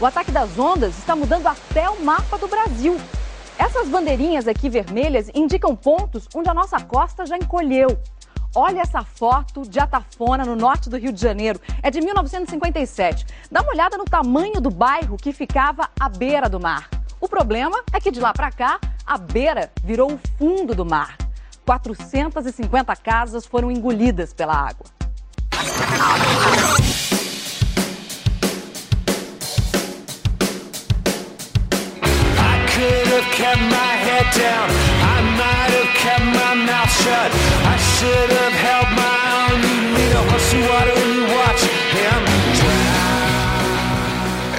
[SPEAKER 10] O
[SPEAKER 9] ataque das ondas está mudando até o mapa do Brasil. Essas bandeirinhas aqui vermelhas indicam pontos onde a nossa costa já encolheu. Olha essa foto de Atafona, no norte do Rio de Janeiro. É de 1957. Dá uma olhada no tamanho do bairro que ficava à beira do mar. O problema é que de lá para cá, a beira virou o fundo do mar. 450 casas foram engolidas pela água.
[SPEAKER 11] Kept my head down. I might have kept my mouth shut. I should have held my own. You need a horse and water and you watch him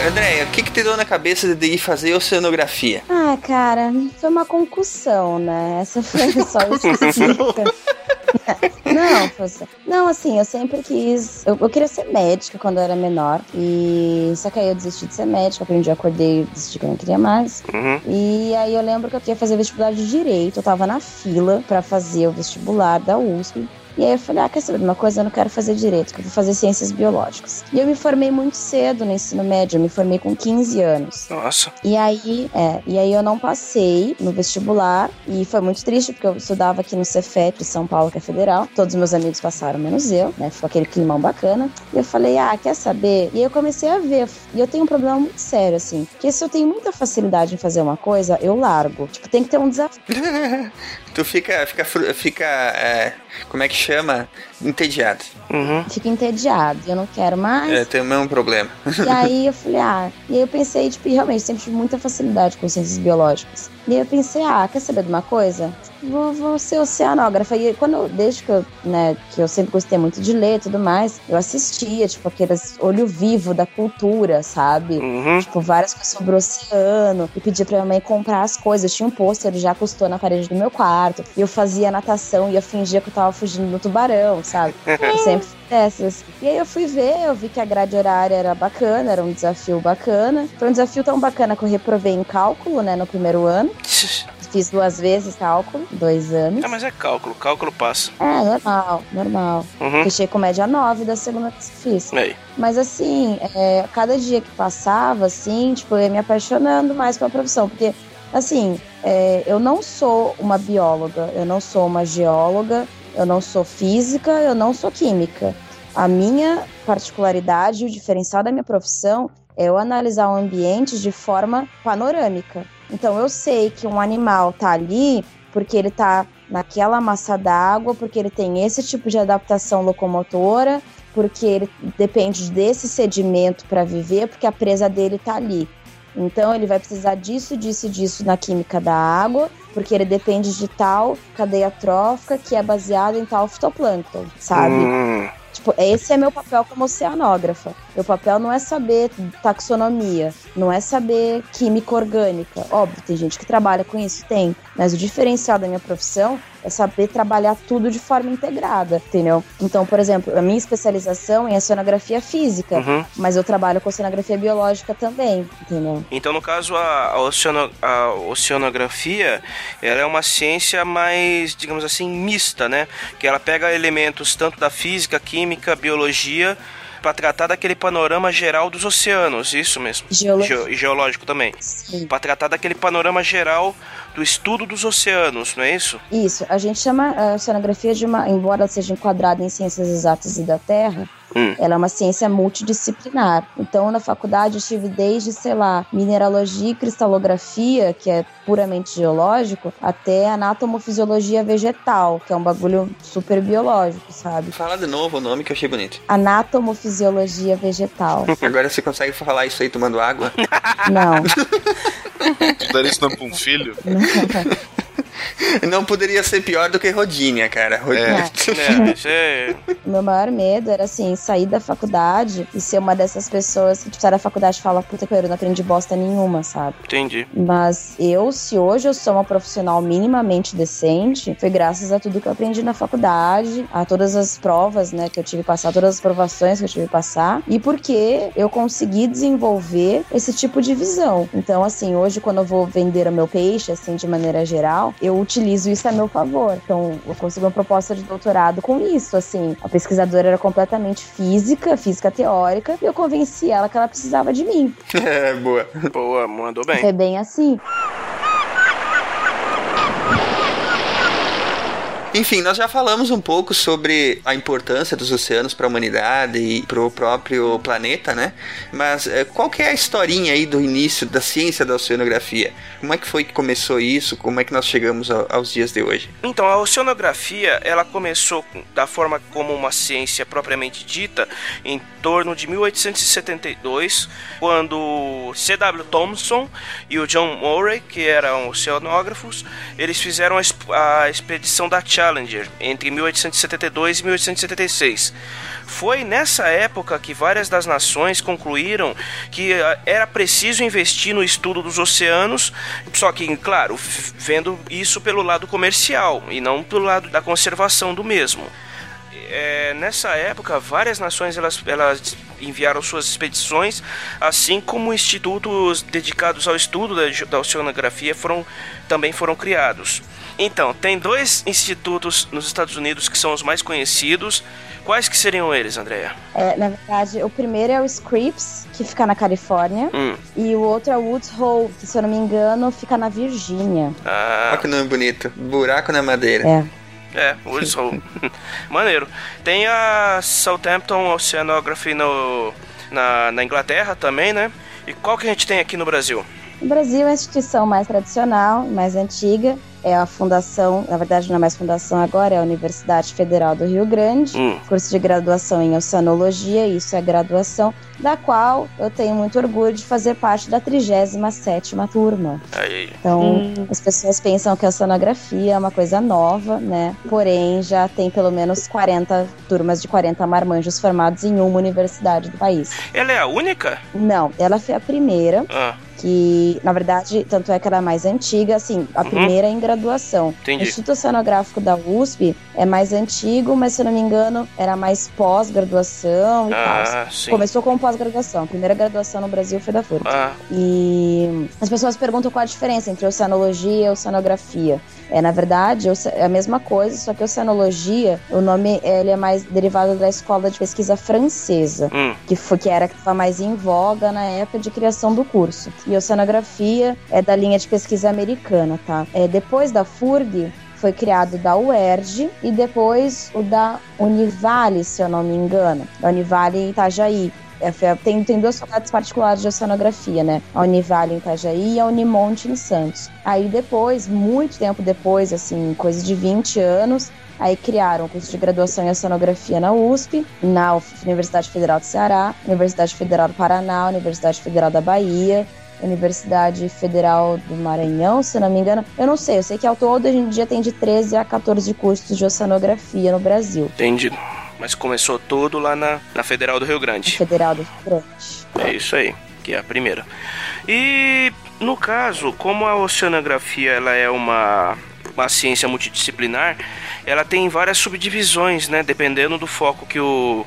[SPEAKER 3] Andréia, o que que te deu na cabeça de ir fazer oceanografia?
[SPEAKER 1] Ah, cara, foi uma concussão, né? Essa foi só *laughs* isso. *laughs* *laughs* Não, só- não, assim, eu sempre quis. Eu, eu queria ser médica quando eu era menor. E só que aí eu desisti de ser médica, porque um dia eu acordei e decidi que eu não queria mais.
[SPEAKER 4] Uhum.
[SPEAKER 1] E aí eu lembro que eu ia fazer vestibular de direito, eu tava na fila pra fazer o vestibular da USP. E aí eu falei, ah, quer saber de uma coisa? Eu não quero fazer direito, que eu vou fazer ciências biológicas. E eu me formei muito cedo no ensino médio, eu me formei com 15 anos.
[SPEAKER 4] Nossa.
[SPEAKER 1] E aí, é, e aí eu não passei no vestibular e foi muito triste porque eu estudava aqui no Cefet São Paulo, que é federal. Todos os meus amigos passaram, menos eu, né? Foi aquele climão bacana. E eu falei, ah, quer saber? E aí eu comecei a ver. E eu tenho um problema muito sério, assim, que se eu tenho muita facilidade em fazer uma coisa, eu largo. Tipo, tem que ter um desafio. *laughs*
[SPEAKER 3] Tu fica, fica, fica é, como é que chama? Entediado.
[SPEAKER 4] Uhum.
[SPEAKER 1] Fico entediado, eu não quero mais.
[SPEAKER 3] É, tem o mesmo problema.
[SPEAKER 1] E aí eu falei, ah, e aí eu pensei, tipo, realmente sempre tive muita facilidade com ciências biológicas. E aí eu pensei, ah, quer saber de uma coisa? Vou, vou ser oceanógrafa. E quando eu, desde que eu, né, que eu sempre gostei muito de ler e tudo mais, eu assistia, tipo, aqueles olho vivo da cultura, sabe?
[SPEAKER 4] Uhum.
[SPEAKER 1] Tipo, várias coisas sobre o oceano. E pedia pra minha mãe comprar as coisas. Tinha um pôster, já custou na parede do meu quarto. E eu fazia natação e eu fingia que eu tava fugindo do tubarão, sabe? Eu sempre dessas. E aí eu fui ver, eu vi que a grade horária era bacana, era um desafio bacana. Foi um desafio tão bacana que eu reprovei em cálculo, né, no primeiro ano. Fiz duas vezes cálculo, dois anos.
[SPEAKER 4] Ah, mas é cálculo, cálculo passa.
[SPEAKER 1] É, normal, normal.
[SPEAKER 4] Uhum.
[SPEAKER 1] Fechei com média 9 da segunda que fiz.
[SPEAKER 4] Aí.
[SPEAKER 1] Mas assim, é, cada dia que passava, assim, tipo, eu ia me apaixonando mais pela profissão. Porque, assim, é, eu não sou uma bióloga, eu não sou uma geóloga, eu não sou física, eu não sou química. A minha particularidade o diferencial da minha profissão é eu analisar o ambiente de forma panorâmica. Então eu sei que um animal tá ali porque ele tá naquela massa d'água, porque ele tem esse tipo de adaptação locomotora, porque ele depende desse sedimento para viver, porque a presa dele tá ali. Então ele vai precisar disso, disso e disso na química da água, porque ele depende de tal cadeia trófica que é baseada em tal fitoplâncton, sabe?
[SPEAKER 4] Hum.
[SPEAKER 1] Tipo, esse é meu papel como oceanógrafa. Meu papel não é saber taxonomia, não é saber química orgânica. Óbvio, tem gente que trabalha com isso, tem. Mas o diferencial da minha profissão é saber trabalhar tudo de forma integrada, entendeu? Então, por exemplo, a minha especialização é em oceanografia física,
[SPEAKER 4] Uhum.
[SPEAKER 1] mas eu trabalho com oceanografia biológica também, entendeu?
[SPEAKER 4] Então, no caso, a, a, oceano- a oceanografia, ela é uma ciência mais, digamos assim, mista, né? Que ela pega elementos tanto da física, química, biologia, para tratar daquele panorama geral dos oceanos, isso mesmo.
[SPEAKER 1] Geologia.
[SPEAKER 4] Geo- e geológico também. Para tratar daquele panorama geral do estudo dos oceanos, não é isso?
[SPEAKER 1] Isso, a gente chama a oceanografia de uma, embora seja enquadrada em ciências exatas e da Terra,
[SPEAKER 4] Hum.
[SPEAKER 1] ela é uma ciência multidisciplinar. Então, na faculdade, eu tive desde, sei lá, mineralogia e cristalografia, que é puramente geológico, até anatomofisiologia vegetal, que é um bagulho super biológico, sabe?
[SPEAKER 3] Fala de novo o nome que eu achei bonito.
[SPEAKER 1] Anatomofisiologia vegetal. *laughs*
[SPEAKER 3] Agora você consegue falar isso aí tomando água?
[SPEAKER 1] Não. *laughs*
[SPEAKER 5] Daria esse nome pra um filho?
[SPEAKER 3] Não *laughs* *laughs* poderia ser pior do que Rodinha, cara. Rodinha.
[SPEAKER 4] É, *laughs* isso é-
[SPEAKER 1] O meu maior medo era, assim, sair da faculdade e ser uma dessas pessoas que, tipo, sai da faculdade e fala, puta que eu não aprendi bosta nenhuma, sabe?
[SPEAKER 4] Entendi.
[SPEAKER 1] Mas eu, se hoje eu sou uma profissional minimamente decente, foi graças a tudo que eu aprendi na faculdade, a todas as provas, né, que eu tive que passar, todas as provações que eu tive que passar, e porque eu consegui desenvolver esse tipo de visão. Então, assim, hoje quando eu vou vender o meu peixe, assim, de maneira geral, eu utilizo isso a meu favor. Então, eu consegui uma proposta de doutorado com isso, assim. A pesquisadora era completamente física, física teórica, e eu convenci ela que ela precisava de mim. *laughs*
[SPEAKER 3] É, boa.
[SPEAKER 4] Boa, mandou bem.
[SPEAKER 1] Foi bem assim.
[SPEAKER 3] Enfim, nós já falamos um pouco sobre a importância dos oceanos para a humanidade e para o próprio planeta, né? Mas eh, qual que é a historinha aí do início da ciência da oceanografia? Como é que foi que começou isso? Como é que nós chegamos ao- aos dias de hoje?
[SPEAKER 4] Então, a oceanografia, ela começou da forma como uma ciência propriamente dita em torno de 1872, quando C.W. Thomson e o John Murray, que eram oceanógrafos, eles fizeram a, exp- a expedição da Challenger entre 1872 e 1876. Foi nessa época que várias das nações concluíram que ah, era preciso investir no estudo dos oceanos, só que, claro, vendo isso pelo lado comercial e não pelo lado da conservação do mesmo. É, nessa época, várias nações elas, elas enviaram suas expedições, assim como institutos dedicados ao estudo da, da oceanografia foram, também foram criados. Então, tem dois institutos nos Estados Unidos que são os mais conhecidos. Quais que seriam eles, Andrea?
[SPEAKER 1] É, na verdade, o primeiro é o Scripps, que fica na Califórnia,
[SPEAKER 4] Hum.
[SPEAKER 1] e o outro é o Woods Hole, que, se eu não me engano, fica na Virgínia.
[SPEAKER 4] Ah,
[SPEAKER 3] Olha que nome bonito. Buraco na madeira.
[SPEAKER 1] É.
[SPEAKER 4] É, Woods *laughs* Hole. Maneiro. Tem a Southampton Oceanography no, na, na Inglaterra também, né? E qual que a gente tem aqui no Brasil?
[SPEAKER 1] No Brasil, a instituição mais tradicional, mais antiga, é a fundação, na verdade não é mais fundação agora, é a Universidade Federal do Rio Grande,
[SPEAKER 4] Hum.
[SPEAKER 1] curso de graduação em Oceanologia, isso é graduação, da qual eu tenho muito orgulho de fazer parte da 37ª turma.
[SPEAKER 4] Aí.
[SPEAKER 1] Então, as pessoas pensam que a oceanografia é uma coisa nova, né? Porém, já tem pelo menos 40 turmas de 40 marmanjos formados em uma universidade do país.
[SPEAKER 4] Ela é a única?
[SPEAKER 1] Não, ela foi a primeira,
[SPEAKER 4] Ah,
[SPEAKER 1] que, na verdade, tanto é que ela é mais antiga, assim, a
[SPEAKER 4] Uhum.
[SPEAKER 1] primeira é em graduação.
[SPEAKER 4] Entendi.
[SPEAKER 1] O Instituto Oceanográfico da USP é mais antigo, mas se eu não me engano, era mais pós-graduação e
[SPEAKER 4] Ah,
[SPEAKER 1] tal.
[SPEAKER 4] sim.
[SPEAKER 1] Começou com pós-graduação. A primeira graduação no Brasil foi da FURB.
[SPEAKER 4] ah,
[SPEAKER 1] E as pessoas perguntam qual a diferença entre oceanologia e oceanografia. É, na verdade, é a mesma coisa, só que oceanologia, o nome ele é mais derivado da escola de pesquisa francesa,
[SPEAKER 4] hum.
[SPEAKER 1] que foi que era que estava mais em voga na época de criação do curso. Oceanografia é da linha de pesquisa americana, tá? É, depois da FURG, foi criado da UERJ e depois o da Univale, se eu não me engano, da Univale em Itajaí. É, tem, tem duas faculdades particulares de oceanografia, né? A Univale em Itajaí e a Unimonte em Santos. Aí depois, muito tempo depois, assim, coisa de 20 anos, aí criaram o curso de graduação em oceanografia na USP, na Universidade Federal do Ceará, Universidade Federal do Paraná, Universidade Federal da Bahia, Universidade Federal do Maranhão, se não me engano. Eu não sei, eu sei que ao todo hoje em dia tem de 13 a 14 cursos de oceanografia no Brasil.
[SPEAKER 4] Entendido. Mas começou tudo lá na, na Federal do Rio Grande.
[SPEAKER 1] Federal do Rio Grande.
[SPEAKER 4] É isso aí, que é a primeira. E no caso, como a oceanografia ela é uma, uma ciência multidisciplinar, ela tem várias subdivisões, né? Dependendo do foco que o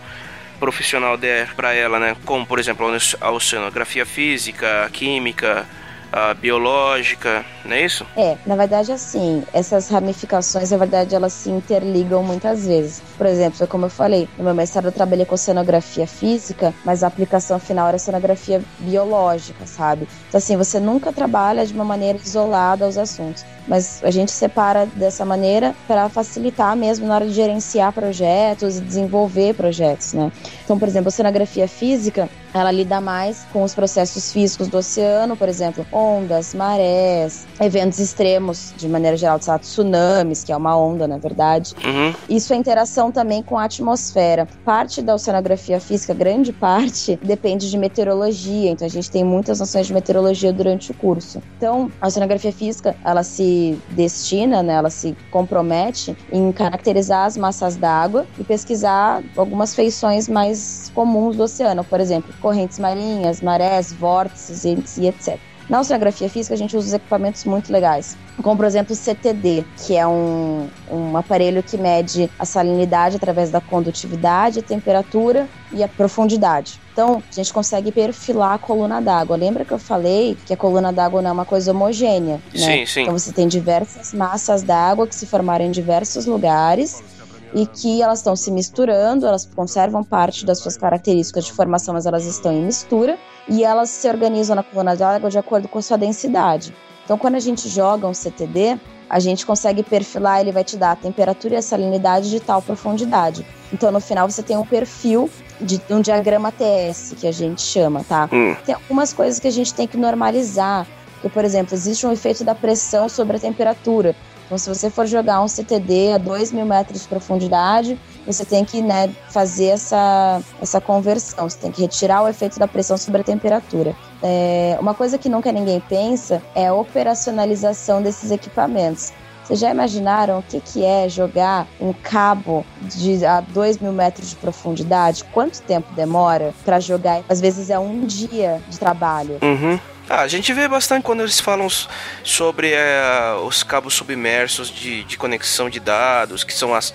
[SPEAKER 4] profissional der para ela, né? Como por exemplo a oceanografia física, a química, a biológica, não é isso?
[SPEAKER 1] É, na verdade, assim, essas ramificações, na verdade, elas se interligam muitas vezes. Por exemplo, como eu falei, no meu mestrado eu trabalhei com oceanografia física, mas a aplicação final era oceanografia biológica, sabe? Então, assim, você nunca trabalha de uma maneira isolada os assuntos. Mas a gente separa dessa maneira para facilitar mesmo na hora de gerenciar projetos e desenvolver projetos, né? Então, por exemplo, a oceanografia física, ela lida mais com os processos físicos do oceano, por exemplo, ondas, marés, eventos extremos, de maneira geral, sabe? tsunamis, que é uma onda, na verdade.
[SPEAKER 4] Uhum.
[SPEAKER 1] Isso é interação também com a atmosfera. Parte da oceanografia física, grande parte, depende de meteorologia, então a gente tem muitas noções de meteorologia durante o curso. Então, a oceanografia física, ela se destina, né, ela se compromete em caracterizar as massas d'água e pesquisar algumas feições mais comuns do oceano, por exemplo, correntes marinhas, marés, vórtices e e etc. Na oceanografia física, a gente usa equipamentos muito legais, como por exemplo o CTD, que é um, um aparelho que mede a salinidade através da condutividade, a temperatura e a profundidade. Então, a gente consegue perfilar a coluna d'água. Lembra que eu falei que a coluna d'água não é uma coisa homogênea? Né?
[SPEAKER 4] Sim, sim.
[SPEAKER 1] Então, você tem diversas massas d'água que se formaram em diversos lugares e que elas estão se misturando, elas conservam parte das suas características de formação, mas elas estão em mistura e elas se organizam na coluna d'água de acordo com a sua densidade. Então, quando a gente joga um CTD, a gente consegue perfilar, ele vai te dar a temperatura e a salinidade de tal profundidade. Então, no final, você tem um perfil de um diagrama TS, que a gente chama, tá?
[SPEAKER 4] Hum.
[SPEAKER 1] Tem algumas coisas que a gente tem que normalizar. Por exemplo, existe um efeito da pressão sobre a temperatura. Então, se você for jogar um CTD a 2 mil metros de profundidade, você tem que né, fazer essa, essa conversão. Você tem que retirar o efeito da pressão sobre a temperatura. É, uma coisa que nunca ninguém pensa é a operacionalização desses equipamentos. Vocês já imaginaram o que, que é jogar um cabo de a 2 mil metros de profundidade? Quanto tempo demora para jogar? Às vezes é um dia de trabalho.
[SPEAKER 4] Uhum. Ah, a gente vê bastante quando eles falam sobre é, os cabos submersos de, de conexão de dados, que são as,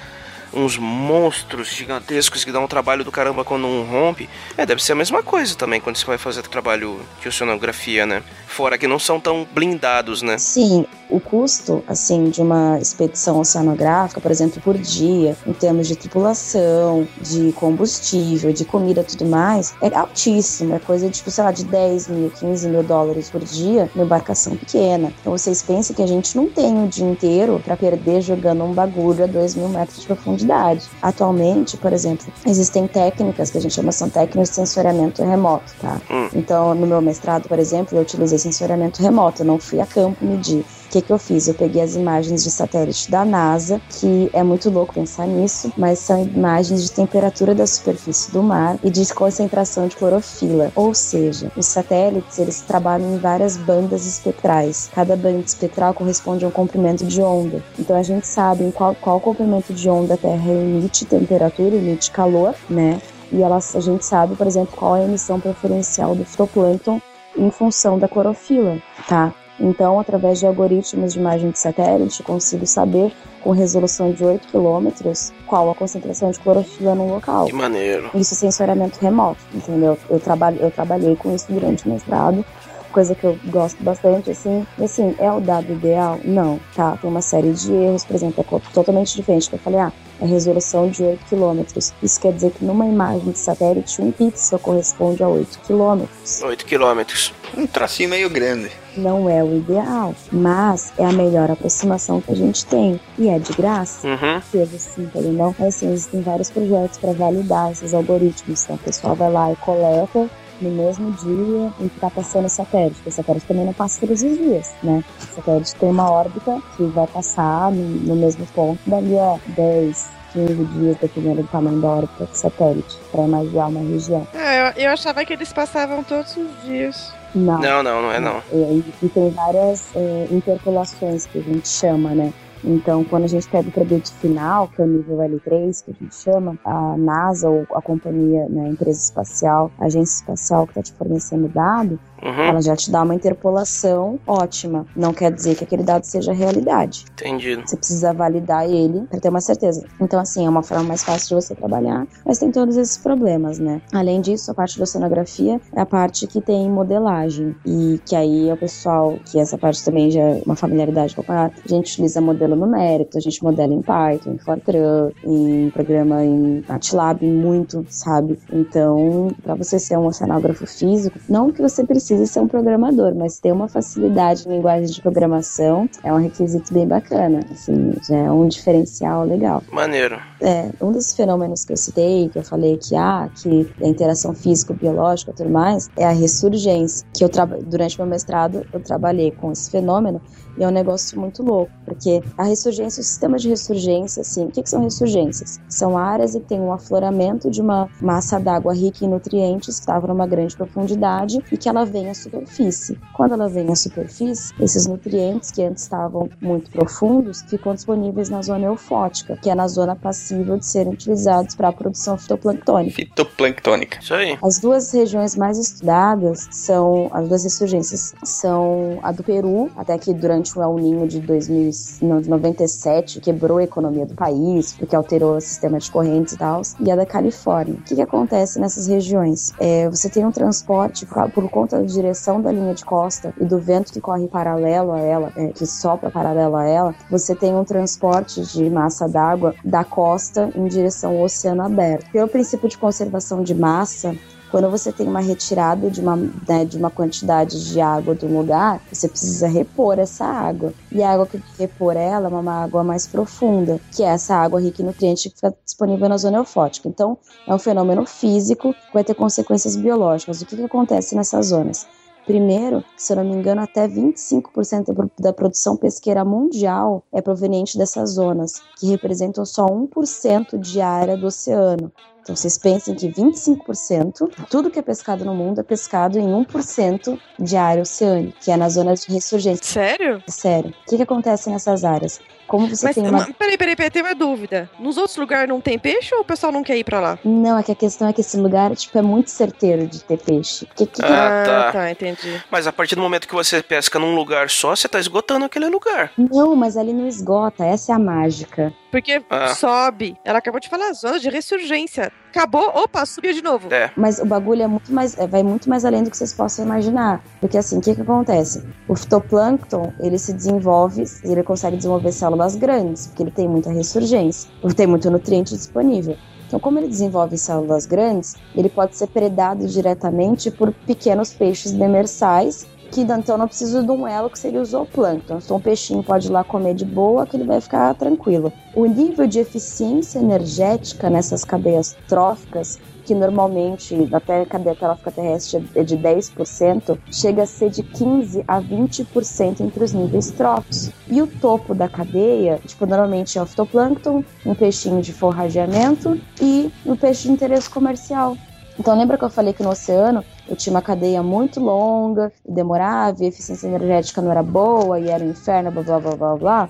[SPEAKER 4] uns monstros gigantescos que dão um trabalho do caramba quando um rompe. É, deve ser a mesma coisa também quando você vai fazer trabalho de oceanografia, né? Fora que não são tão blindados, né?
[SPEAKER 1] Sim, o custo, assim, de uma expedição oceanográfica, por exemplo, por dia, em termos de tripulação, de combustível, de comida e tudo mais, é altíssimo. É coisa de, tipo, sei lá, de 10 mil, 15 mil dólares por dia numa embarcação pequena. Então vocês pensam que a gente não tem o dia inteiro para perder jogando um bagulho a 2 mil metros de profundidade. Atualmente, por exemplo, existem técnicas que a gente chama são técnicas de sensoriamento remoto, tá?
[SPEAKER 4] Hum.
[SPEAKER 1] Então, no meu mestrado, por exemplo, eu utilizei sensoriamento remoto, eu não fui a campo medir. O que, que eu fiz? Eu peguei as imagens de satélite da NASA, que é muito louco pensar nisso, mas são imagens de temperatura da superfície do mar e de concentração de clorofila. Ou seja, os satélites eles trabalham em várias bandas espectrais. Cada banda espectral corresponde a um comprimento de onda. Então a gente sabe em qual, qual comprimento de onda a Terra emite temperatura, emite calor, né? E elas, a gente sabe, por exemplo, qual é a emissão preferencial do fitoplâncton em função da clorofila, tá? Então, através de algoritmos de imagem de satélite, consigo saber com resolução de 8 quilômetros qual a concentração de clorofila no local.
[SPEAKER 4] Que maneiro.
[SPEAKER 1] Isso é sensoriamento remoto, entendeu? Eu, trabalho, eu trabalhei com isso durante o mestrado, coisa que eu gosto bastante, assim. E assim, é o dado ideal? Não, tá? Tem uma série de erros, por exemplo, é totalmente diferente. Que eu falei, ah, é resolução de 8 quilômetros. Isso quer dizer que numa imagem de satélite, um pixel corresponde a 8 quilômetros.
[SPEAKER 4] 8 quilômetros.
[SPEAKER 3] Um tracinho meio grande.
[SPEAKER 1] Não é o ideal, mas é a melhor aproximação que a gente tem. E é de graça.
[SPEAKER 4] Uhum.
[SPEAKER 1] Teve sim, entendeu? Não? Mas assim, existem vários projetos para validar esses algoritmos. Então, o pessoal vai lá e coleta no mesmo dia em que tá passando o satélite. Porque o satélite também não passa todos os dias, né? O satélite tem uma órbita que vai passar no, no mesmo ponto dali a 10, 15 dias, dependendo do tamanho da órbita do satélite, para irradiar uma região.
[SPEAKER 2] É, eu, eu achava que eles passavam todos os dias.
[SPEAKER 1] Não.
[SPEAKER 4] Não, não, não é não.
[SPEAKER 1] E, e tem várias é, interpolações que a gente chama, né? Então, quando a gente pega o produto final, que é o nível L3, que a gente chama, a NASA ou a companhia, né, a empresa espacial, a agência espacial que está te fornecendo dado,
[SPEAKER 4] Uhum.
[SPEAKER 1] ela já te dá uma interpolação ótima. Não quer dizer que aquele dado seja realidade.
[SPEAKER 4] Entendido.
[SPEAKER 1] Você precisa validar ele para ter uma certeza. Então, assim, é uma forma mais fácil de você trabalhar, mas tem todos esses problemas, né? Além disso, a parte da oceanografia é a parte que tem modelagem. E que aí é o pessoal, que essa parte também já é uma familiaridade com a A gente utiliza modelo numérico, a gente modela em Python, em Fortran, em programa em MATLAB, muito, sabe? Então, para você ser um oceanógrafo físico, não que você precise ser um programador, mas ter uma facilidade em linguagem de programação é um requisito bem bacana, assim, já é um diferencial legal.
[SPEAKER 4] Maneiro.
[SPEAKER 1] É, um dos fenômenos que eu citei, que eu falei que ah, que a interação físico-biológica e tudo mais, é a ressurgência. Que eu durante meu mestrado eu trabalhei com esse fenômeno E é um negócio muito louco, porque a ressurgência, o sistema de ressurgência, assim, o que, que são ressurgências? São áreas que têm um afloramento de uma massa d'água rica em nutrientes que estava numa grande profundidade e que ela vem à superfície. Quando ela vem à superfície, esses nutrientes que antes estavam muito profundos ficam disponíveis na zona eufótica, que é na zona passível de serem utilizados para a produção fitoplanctônica.
[SPEAKER 3] Fitoplanctônica.
[SPEAKER 4] Isso aí.
[SPEAKER 1] As duas regiões mais estudadas são as duas ressurgências são a do Peru, até que durante o El Ninho de 2000, não, de 97 quebrou a economia do país porque alterou o sistema de correntes e tal, e a da Califórnia. O que, que acontece nessas regiões? É, você tem um transporte por, por conta da direção da linha de costa e do vento que corre paralelo a ela, é, que sopra paralelo a ela, você tem um transporte de massa d'água da costa em direção ao oceano aberto. Pelo princípio de conservação de massa, quando você tem uma retirada de uma, né, de uma quantidade de água do lugar, você precisa repor essa água. E a água que repor ela é uma água mais profunda, que é essa água rica em nutrientes que fica disponível na zona eufótica. Então, é um fenômeno físico que vai ter consequências biológicas. O que, que acontece nessas zonas? Primeiro, se eu não me engano, até 25% da produção pesqueira mundial é proveniente dessas zonas, que representam só 1% de área do oceano. Então vocês pensem que 25%, tudo que é pescado no mundo é pescado em 1% de área oceânica, que é nas zonas de ressurgência.
[SPEAKER 2] Sério?
[SPEAKER 1] Sério. O que, que acontece nessas áreas? Como você
[SPEAKER 2] Mas,
[SPEAKER 1] tem uma.
[SPEAKER 2] ma- peraí, peraí, peraí, tem uma dúvida. Nos outros lugares não tem peixe ou o pessoal não quer ir pra lá?
[SPEAKER 1] Não, é que a questão é que esse lugar tipo, é muito certeiro de ter peixe. Que, que,
[SPEAKER 4] Ah, tá.
[SPEAKER 2] tá, entendi.
[SPEAKER 4] Mas a partir do momento que você pesca num lugar só, você tá esgotando aquele lugar.
[SPEAKER 1] Não, mas ali não esgota, essa é a mágica.
[SPEAKER 2] Porque
[SPEAKER 4] Ah.
[SPEAKER 2] sobe. Ela acabou de falar, zona de ressurgência. Acabou, opa, subiu de novo.
[SPEAKER 4] É.
[SPEAKER 1] Mas o bagulho é muito mais, é, vai muito mais além do que vocês possam imaginar. Porque assim, o que, que acontece? O fitoplâncton, ele se desenvolve, ele consegue desenvolver células grandes, porque ele tem muita ressurgência, ele tem muito nutriente disponível. Então, como ele desenvolve células grandes, ele pode ser predado diretamente por pequenos peixes demersais, que então não precisa de um elo que seria o zooplâncton. Então, um peixinho pode ir lá comer de boa, que ele vai ficar tranquilo. O nível de eficiência energética nessas cadeias tróficas que normalmente até a cadeia trófica terrestre é de 10%, chega a ser de 15 a 20% entre os níveis tróficos. E o topo da cadeia, tipo, normalmente é o fitoplâncton, um peixinho de forrageamento e um peixe de interesse comercial. Então lembra que eu falei que no oceano eu tinha uma cadeia muito longa, demorava, e a eficiência energética não era boa e era um inferno, blá blá blá blá blá.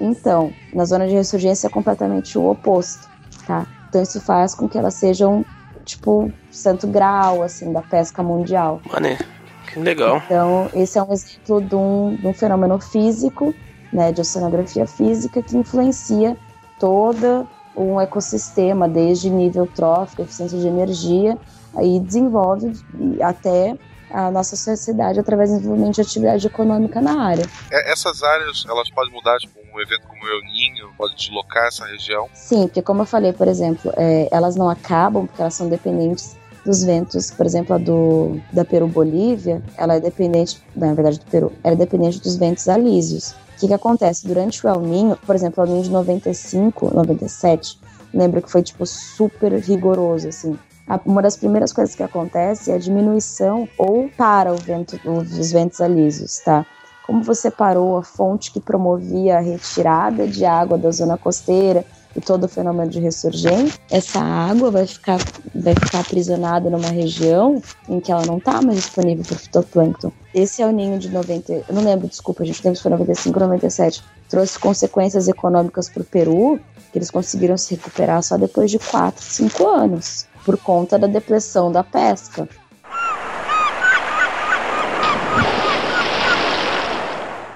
[SPEAKER 1] Então, na zona de ressurgência é completamente o oposto, tá? Então isso faz com que elas sejam tipo santo grau assim da pesca mundial.
[SPEAKER 4] Mané, que legal.
[SPEAKER 1] Então, esse é um exemplo de um, de um fenômeno físico, né, de oceanografia física, que influencia todo um ecossistema, desde nível trófico, eficiência de energia, aí desenvolve até a nossa sociedade através do desenvolvimento de atividade econômica na área.
[SPEAKER 5] É, essas áreas, elas podem mudar, tipo, um evento como o El Ninho pode deslocar essa região.
[SPEAKER 1] Sim, porque como eu falei, por exemplo, é, elas não acabam porque elas são dependentes dos ventos, por exemplo, a do da Peru-Bolívia, ela é dependente, na verdade do Peru, ela é dependente dos ventos alísios. O que, que acontece? Durante o El Ninho, por exemplo, o El Ninho de 95, 97, lembra que foi, tipo, super rigoroso, assim. Uma das primeiras coisas que acontece é a diminuição ou para o vento, os ventos alísios, tá? Como você parou a fonte que promovia a retirada de água da zona costeira todo o fenômeno de ressurgência, essa água vai ficar, vai ficar aprisionada numa região em que ela não está mais disponível para fitoplâncton. Esse é o ninho de 90, eu não lembro, desculpa, gente, lembro se foi 95 ou 97, trouxe consequências econômicas para o Peru, que eles conseguiram se recuperar só depois de 4, 5 anos, por conta da depressão da pesca.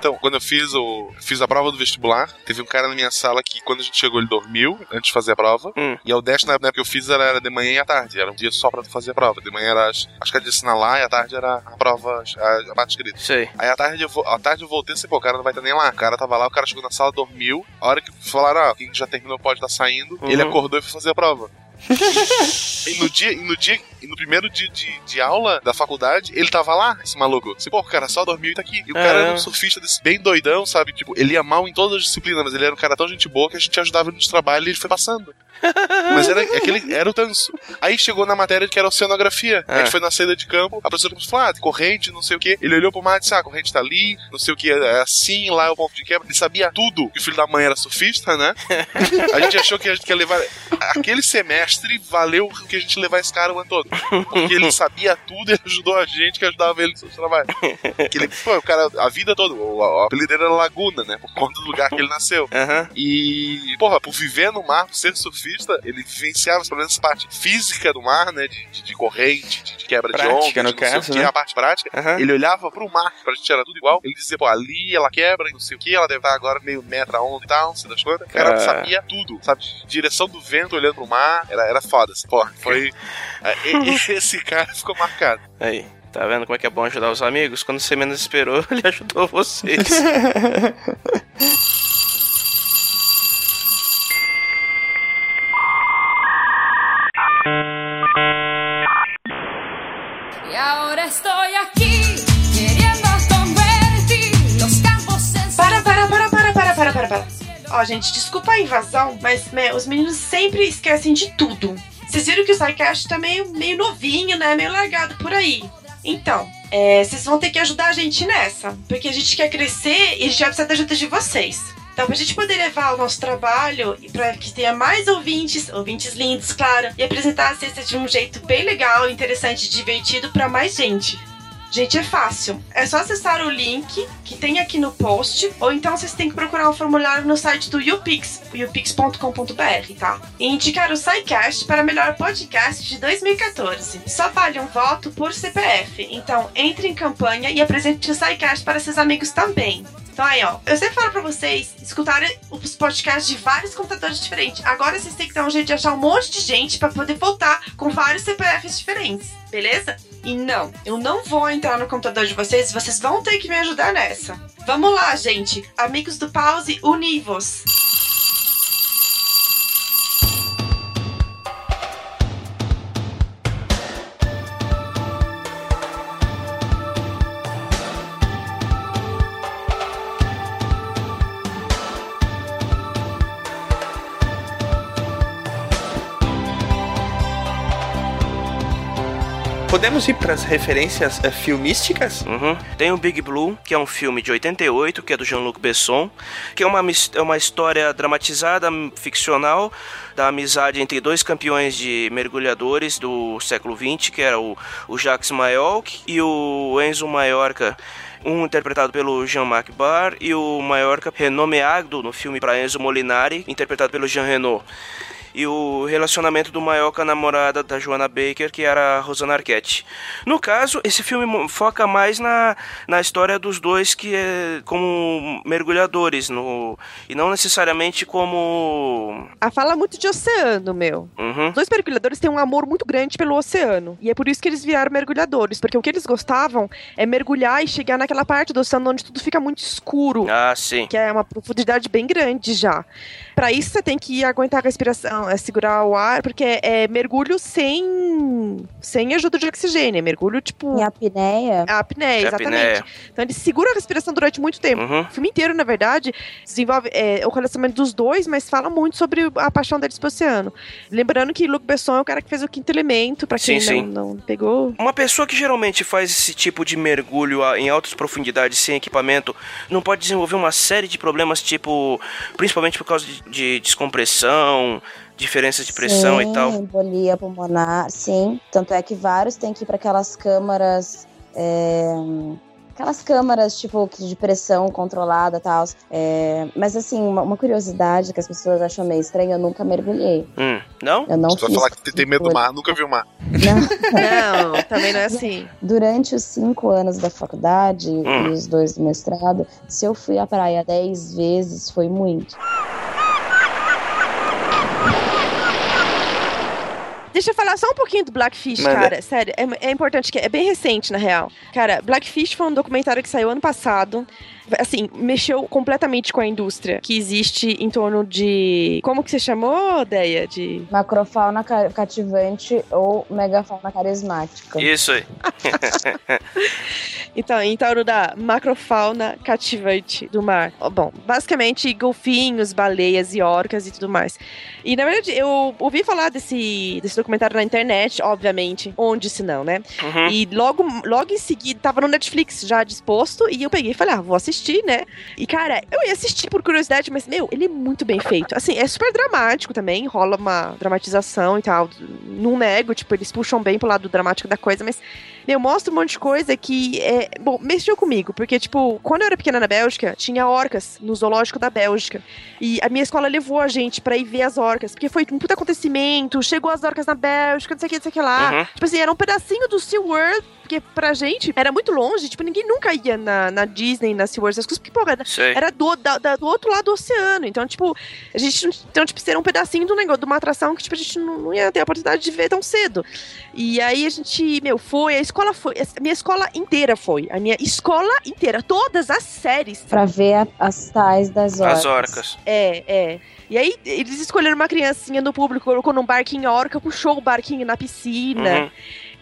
[SPEAKER 5] Então, quando eu fiz o fiz a prova do vestibular, teve um cara na minha sala que quando a gente chegou ele dormiu antes de fazer a prova.
[SPEAKER 4] Hum.
[SPEAKER 5] E ao Dash na época que eu fiz era, era de manhã e à tarde, era um dia só pra fazer a prova. De manhã era as- acho que era de assinalar e à tarde era a prova, a, a parte escrita.
[SPEAKER 4] Sei.
[SPEAKER 5] Aí à tarde eu, à tarde eu voltei e disse, pô, o cara não vai estar nem lá. O cara tava lá, o cara chegou na sala, dormiu. A hora que falaram, ah, quem já terminou pode estar saindo,
[SPEAKER 4] Uhum.
[SPEAKER 5] ele acordou e foi fazer a prova. *laughs* e no dia, e no dia E no primeiro dia de, de aula da faculdade, ele tava lá, esse maluco. Assim, pô, o cara só dormiu e tá aqui. E o cara
[SPEAKER 4] É.
[SPEAKER 5] era um surfista desse bem doidão, sabe? Tipo, ele ia mal em todas as disciplinas, mas ele era um cara tão gente boa que a gente ajudava ele nos trabalhos e ele foi passando. *laughs* Mas era, aquele, era o tanso. Aí chegou na matéria que era oceanografia. A
[SPEAKER 4] É.
[SPEAKER 5] gente foi na saída de campo, a professora falou: ah, corrente, não sei o que. Ele olhou pro mar e disse: ah, a corrente tá ali, não sei o que, é assim, lá é o ponto de quebra. Ele sabia tudo. E o filho da mãe era surfista, né? *laughs* A gente achou que a gente ia levar. Aquele semestre valeu o que a gente levar esse cara o ano todo. Porque ele sabia tudo e ajudou a gente que ajudava ele no seu trabalho. Que ele, pô, o cara, a vida toda, o, apelido era Laguna, né? Por conta do lugar que ele nasceu.
[SPEAKER 4] Aham.
[SPEAKER 5] E, porra, por viver no mar, por ser surfista, ele vivenciava pelo menos essa parte física do mar, né? De, de, de corrente, de, de quebra
[SPEAKER 3] Prática,
[SPEAKER 5] de onda,
[SPEAKER 3] no
[SPEAKER 5] de
[SPEAKER 3] caso,
[SPEAKER 5] que,
[SPEAKER 3] né?
[SPEAKER 5] a parte prática.
[SPEAKER 4] Aham.
[SPEAKER 5] Ele olhava pro mar, pra gente era tudo igual. Ele dizia, pô, ali ela quebra e não sei o que, ela deve estar agora meio metro a onda e tal, não sei das quantas. O cara
[SPEAKER 4] Ah.
[SPEAKER 5] sabia tudo, sabe? Direção do vento olhando pro mar, era, era foda. Assim, porra, foi. é, *laughs* *laughs* Esse cara ficou marcado.
[SPEAKER 4] Aí. Tá vendo como é que é bom ajudar os amigos? Quando você menos esperou, *laughs* ele ajudou vocês.
[SPEAKER 2] Para, para, para, para, para, para, para, para. Ó, gente, desculpa a invasão, mas né, os meninos sempre esquecem de tudo. Vocês viram que o SciCast tá meio, meio novinho, né? Meio largado por aí. Então, é, vocês vão ter que ajudar a gente nessa. Porque a gente quer crescer e a gente vai precisar da ajuda de vocês. Então, pra gente poder levar o nosso trabalho e pra que tenha mais ouvintes, ouvintes lindos, claro, e apresentar a cesta de um jeito bem legal, interessante e divertido pra mais gente. Gente, é fácil. É só acessar o link que tem aqui no post, ou então vocês têm que procurar um formulário no site do YouPix, youpix.com.br, tá? E indicar o SciCast para melhor podcast de 2014. Só vale um voto por CPF. Então, entre em campanha e apresente o SciCast para seus amigos também. Então aí, ó, eu sempre falo pra vocês escutarem os podcasts de vários computadores diferentes. Agora vocês têm que dar um jeito de achar um monte de gente pra poder voltar com vários CPFs diferentes, beleza? E não, eu não vou entrar no computador de vocês, vocês vão ter que me ajudar nessa. Vamos lá, gente. Amigos do Pause, univos.
[SPEAKER 3] Podemos ir pras referências eh, filmísticas?
[SPEAKER 4] Uhum. Tem o Big Blue, que é um filme de 88, que é do Jean-Luc Besson, que é uma, é uma história dramatizada, ficcional, da amizade entre dois campeões de mergulhadores do século XX, que era o, o Jacques Mayol e o Enzo Maiorca. Um interpretado pelo Jean-Marc Barr e o Maiorca renomeado no filme para Enzo Molinari, interpretado pelo Jean Reno e o relacionamento do Maior com a namorada da Joanna Baker, que era a Rosanna Arquette. No caso, esse filme foca mais na, na história dos dois que é como mergulhadores, no, e não necessariamente como...
[SPEAKER 2] A fala muito de oceano, meu.
[SPEAKER 4] Uhum.
[SPEAKER 2] Os dois mergulhadores têm um amor muito grande pelo oceano. E é por isso que eles viraram mergulhadores. Porque o que eles gostavam é mergulhar e chegar naquela parte do oceano onde tudo fica muito escuro.
[SPEAKER 4] Ah, sim.
[SPEAKER 2] Que é uma profundidade bem grande já. Pra isso você tem que aguentar a respiração, é, segurar o ar, porque é, é mergulho sem sem ajuda de oxigênio, é mergulho tipo
[SPEAKER 1] Em apneia.
[SPEAKER 2] a apneia,
[SPEAKER 4] É
[SPEAKER 2] exatamente.
[SPEAKER 4] apneia.
[SPEAKER 2] Então ele segura a respiração durante muito tempo.
[SPEAKER 4] Uhum.
[SPEAKER 2] O filme inteiro, na verdade, desenvolve é, o relacionamento dos dois, mas fala muito sobre a paixão deles pro oceano. Lembrando que Luc Besson é o cara que fez o Quinto Elemento, pra quem
[SPEAKER 4] Sim,
[SPEAKER 2] não, não pegou.
[SPEAKER 4] Uma pessoa que geralmente faz esse tipo de mergulho a- em altas profundidades sem equipamento não pode desenvolver uma série de problemas, tipo, principalmente por causa de, de descompressão, diferenças de pressão
[SPEAKER 1] sim,
[SPEAKER 4] e tal.
[SPEAKER 1] embolia pulmonar, sim. Tanto é que vários têm que ir para aquelas câmaras. é, aquelas câmaras, tipo, de pressão controlada e tal. É, mas, assim, uma, uma curiosidade que as pessoas acham meio estranha, eu nunca mergulhei.
[SPEAKER 4] Hum, não?
[SPEAKER 1] Eu não
[SPEAKER 5] Você vai
[SPEAKER 1] fiz.
[SPEAKER 5] falar que tem medo do mar, nunca viu o mar.
[SPEAKER 1] Não.
[SPEAKER 2] Não, também não é assim.
[SPEAKER 1] Durante os cinco anos da faculdade
[SPEAKER 4] Hum.
[SPEAKER 1] e os dois do mestrado, se eu fui à praia dez vezes, foi muito.
[SPEAKER 2] Deixa eu falar só um pouquinho do Blackfish,
[SPEAKER 3] Manda.
[SPEAKER 2] cara. Sério, é, é importante que é bem recente, na real. Cara, Blackfish foi um documentário que saiu ano passado. Assim, mexeu completamente com a indústria que existe em torno de. Como que você chamou, Deia? De.
[SPEAKER 1] Macrofauna ca- cativante ou megafauna carismática.
[SPEAKER 4] Isso aí. *laughs*
[SPEAKER 2] Então, em torno da macrofauna cativante do mar. Bom, basicamente golfinhos, baleias e orcas e tudo mais. E na verdade, eu ouvi falar desse, desse documentário na internet, obviamente. Onde se não, né?
[SPEAKER 4] Uhum.
[SPEAKER 2] E logo, logo em seguida, tava no Netflix já disposto, e eu peguei e falei, ah, vou assistir, né? E, cara, eu ia assistir por curiosidade, mas, meu, ele é muito bem feito. Assim, é super dramático também, rola uma dramatização e tal. Não nego, tipo, eles puxam bem pro lado dramático da coisa, mas, meu, mostra um monte de coisa que, é, bom, mexeu comigo, porque, tipo, quando eu era pequena na Bélgica, tinha orcas no zoológico da Bélgica. E a minha escola levou a gente pra ir ver as orcas, porque foi um puta acontecimento, chegou as orcas na Bélgica, não sei o que, não sei o que lá.
[SPEAKER 4] Uhum.
[SPEAKER 2] Tipo assim, era um pedacinho do SeaWorld, porque pra gente era muito longe, tipo, ninguém nunca ia na, na Disney, na SeaWorld, essas coisas, porque, porra, era, era do, da- da- do outro lado do oceano. Então, tipo, a gente, não- então, tipo, era um pedacinho do negócio, de uma atração que, tipo, a gente não, não ia ter a oportunidade de ver tão cedo. E aí a gente, meu, foi, a escola foi, a minha escola inteira foi, a minha escola inteira, todas as séries.
[SPEAKER 1] Pra ver a- as tais das orcas.
[SPEAKER 4] As orcas.
[SPEAKER 2] É, é. E aí, eles escolheram uma criancinha no público, colocou num barquinho a orca, puxou o barquinho na piscina.
[SPEAKER 4] Uhum.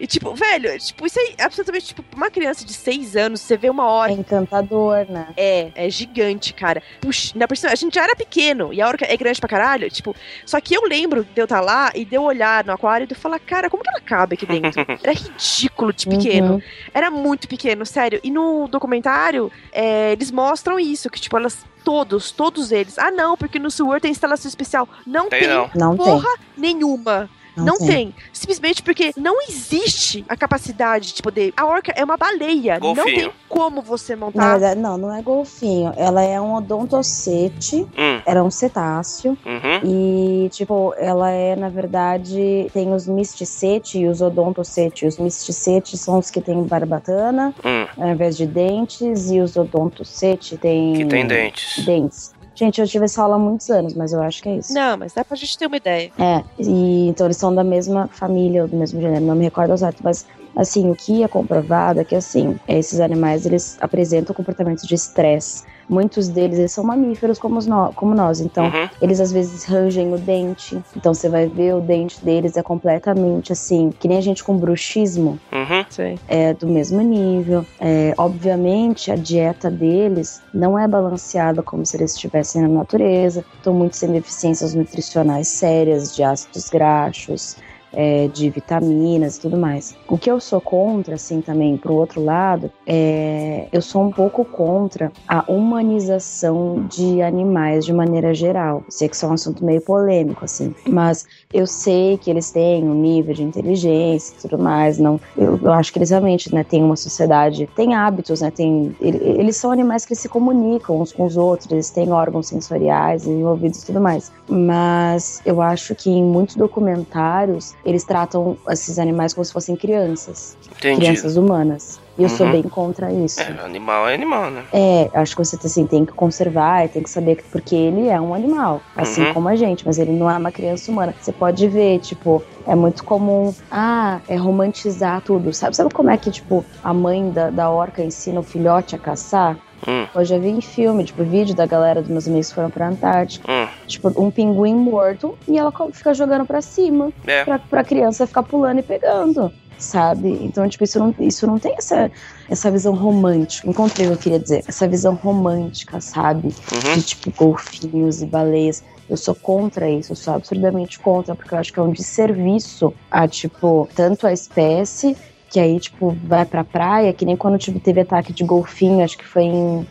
[SPEAKER 2] E, tipo, velho, tipo, isso aí, absolutamente, tipo, uma criança de 6 anos, você vê uma hora.
[SPEAKER 1] É encantador, né?
[SPEAKER 2] É, é gigante, cara. Puxa, na a gente já era pequeno e a orca é grande pra caralho, tipo. Só que eu lembro de eu estar lá e de eu olhar no aquário e de eu falar, cara, como que ela cabe aqui dentro? *laughs* Era ridículo de pequeno.
[SPEAKER 1] Uhum.
[SPEAKER 2] Era muito pequeno, sério. E no documentário, é, eles mostram isso, que, tipo, elas. Todos, todos eles. Ah, não, porque no SeaWorld tem instalação especial. Não
[SPEAKER 4] Tem
[SPEAKER 2] tem,
[SPEAKER 4] não.
[SPEAKER 1] Não tem.
[SPEAKER 2] porra nenhuma.
[SPEAKER 1] Não
[SPEAKER 2] Não,
[SPEAKER 1] tem.
[SPEAKER 2] tem. Simplesmente porque não existe a capacidade de poder. A orca é uma baleia. Não
[SPEAKER 4] Golfinho.
[SPEAKER 2] tem como você montar.
[SPEAKER 1] verdade, não, não é golfinho. Ela é um odontocete.
[SPEAKER 4] Hum.
[SPEAKER 1] Ela é um cetáceo.
[SPEAKER 4] Uhum.
[SPEAKER 1] E, tipo, ela é, na verdade, tem os misticete e os odontocete. Os misticete são os que têm barbatana,
[SPEAKER 4] Hum.
[SPEAKER 1] ao invés de dentes, e os odontocete tem...
[SPEAKER 4] Que tem dentes.
[SPEAKER 1] Dentes. Gente, eu tive essa aula há muitos anos, mas eu acho que é isso.
[SPEAKER 2] Não, mas dá pra gente ter uma ideia.
[SPEAKER 1] É, e então eles são da mesma família, ou do mesmo gênero, não me recordo ao certo, mas assim, o que é comprovado é que assim, esses animais eles apresentam comportamentos de estresse. Muitos deles eles são mamíferos como, os nó- como nós, então
[SPEAKER 4] Uhum.
[SPEAKER 1] eles às vezes rangem o dente. Então você vai ver o dente deles é completamente assim, que nem a gente com bruxismo,
[SPEAKER 4] Uhum.
[SPEAKER 1] É do mesmo nível. É, obviamente, a dieta deles não é balanceada como se eles estivessem na natureza. Estão muito sem deficiências nutricionais sérias, de ácidos graxos, é, de vitaminas e tudo mais. O que eu sou contra, assim, também, pro outro lado, é, eu sou um pouco contra a humanização de animais de maneira geral. Sei que isso é um assunto meio polêmico, assim, mas eu sei que eles têm um nível de inteligência e tudo mais. Não, eu, eu acho que eles realmente, né, têm uma sociedade, têm hábitos, né, ele- eles são animais que se comunicam uns com os outros, eles têm órgãos sensoriais envolvidos e tudo mais. Mas eu acho que em muitos documentários eles tratam esses animais como se fossem crianças,
[SPEAKER 4] Entendi.
[SPEAKER 1] crianças humanas. E eu sou
[SPEAKER 4] Uhum.
[SPEAKER 1] bem contra isso.
[SPEAKER 4] É, animal é animal, né?
[SPEAKER 1] É, acho que você assim, tem que conservar e tem que saber que porque ele é um animal, assim
[SPEAKER 4] Uhum.
[SPEAKER 1] como a gente, mas ele não é uma criança humana. Você pode ver, tipo, é muito comum, ah, é romantizar tudo. Sabe, sabe como é que, tipo, a mãe da, da orca ensina o filhote a caçar?
[SPEAKER 4] Hum.
[SPEAKER 1] Eu já vi em filme, tipo, vídeo da galera dos meus amigos que foram pra Antártica.
[SPEAKER 4] Hum.
[SPEAKER 1] Tipo, um pinguim morto e ela fica jogando pra cima
[SPEAKER 4] É.
[SPEAKER 1] pra, pra criança ficar pulando e pegando, sabe? Então, tipo, isso não, isso não tem essa, essa visão romântica. Encontrei o que eu queria dizer. Essa visão romântica, sabe?
[SPEAKER 4] Uhum.
[SPEAKER 1] De, tipo, golfinhos e baleias. Eu sou contra isso, eu sou absurdamente contra, porque eu acho que é um desserviço a, tipo, tanto a espécie, que aí, tipo, vai pra praia, que nem quando tive, teve ataque de golfinho, acho que foi em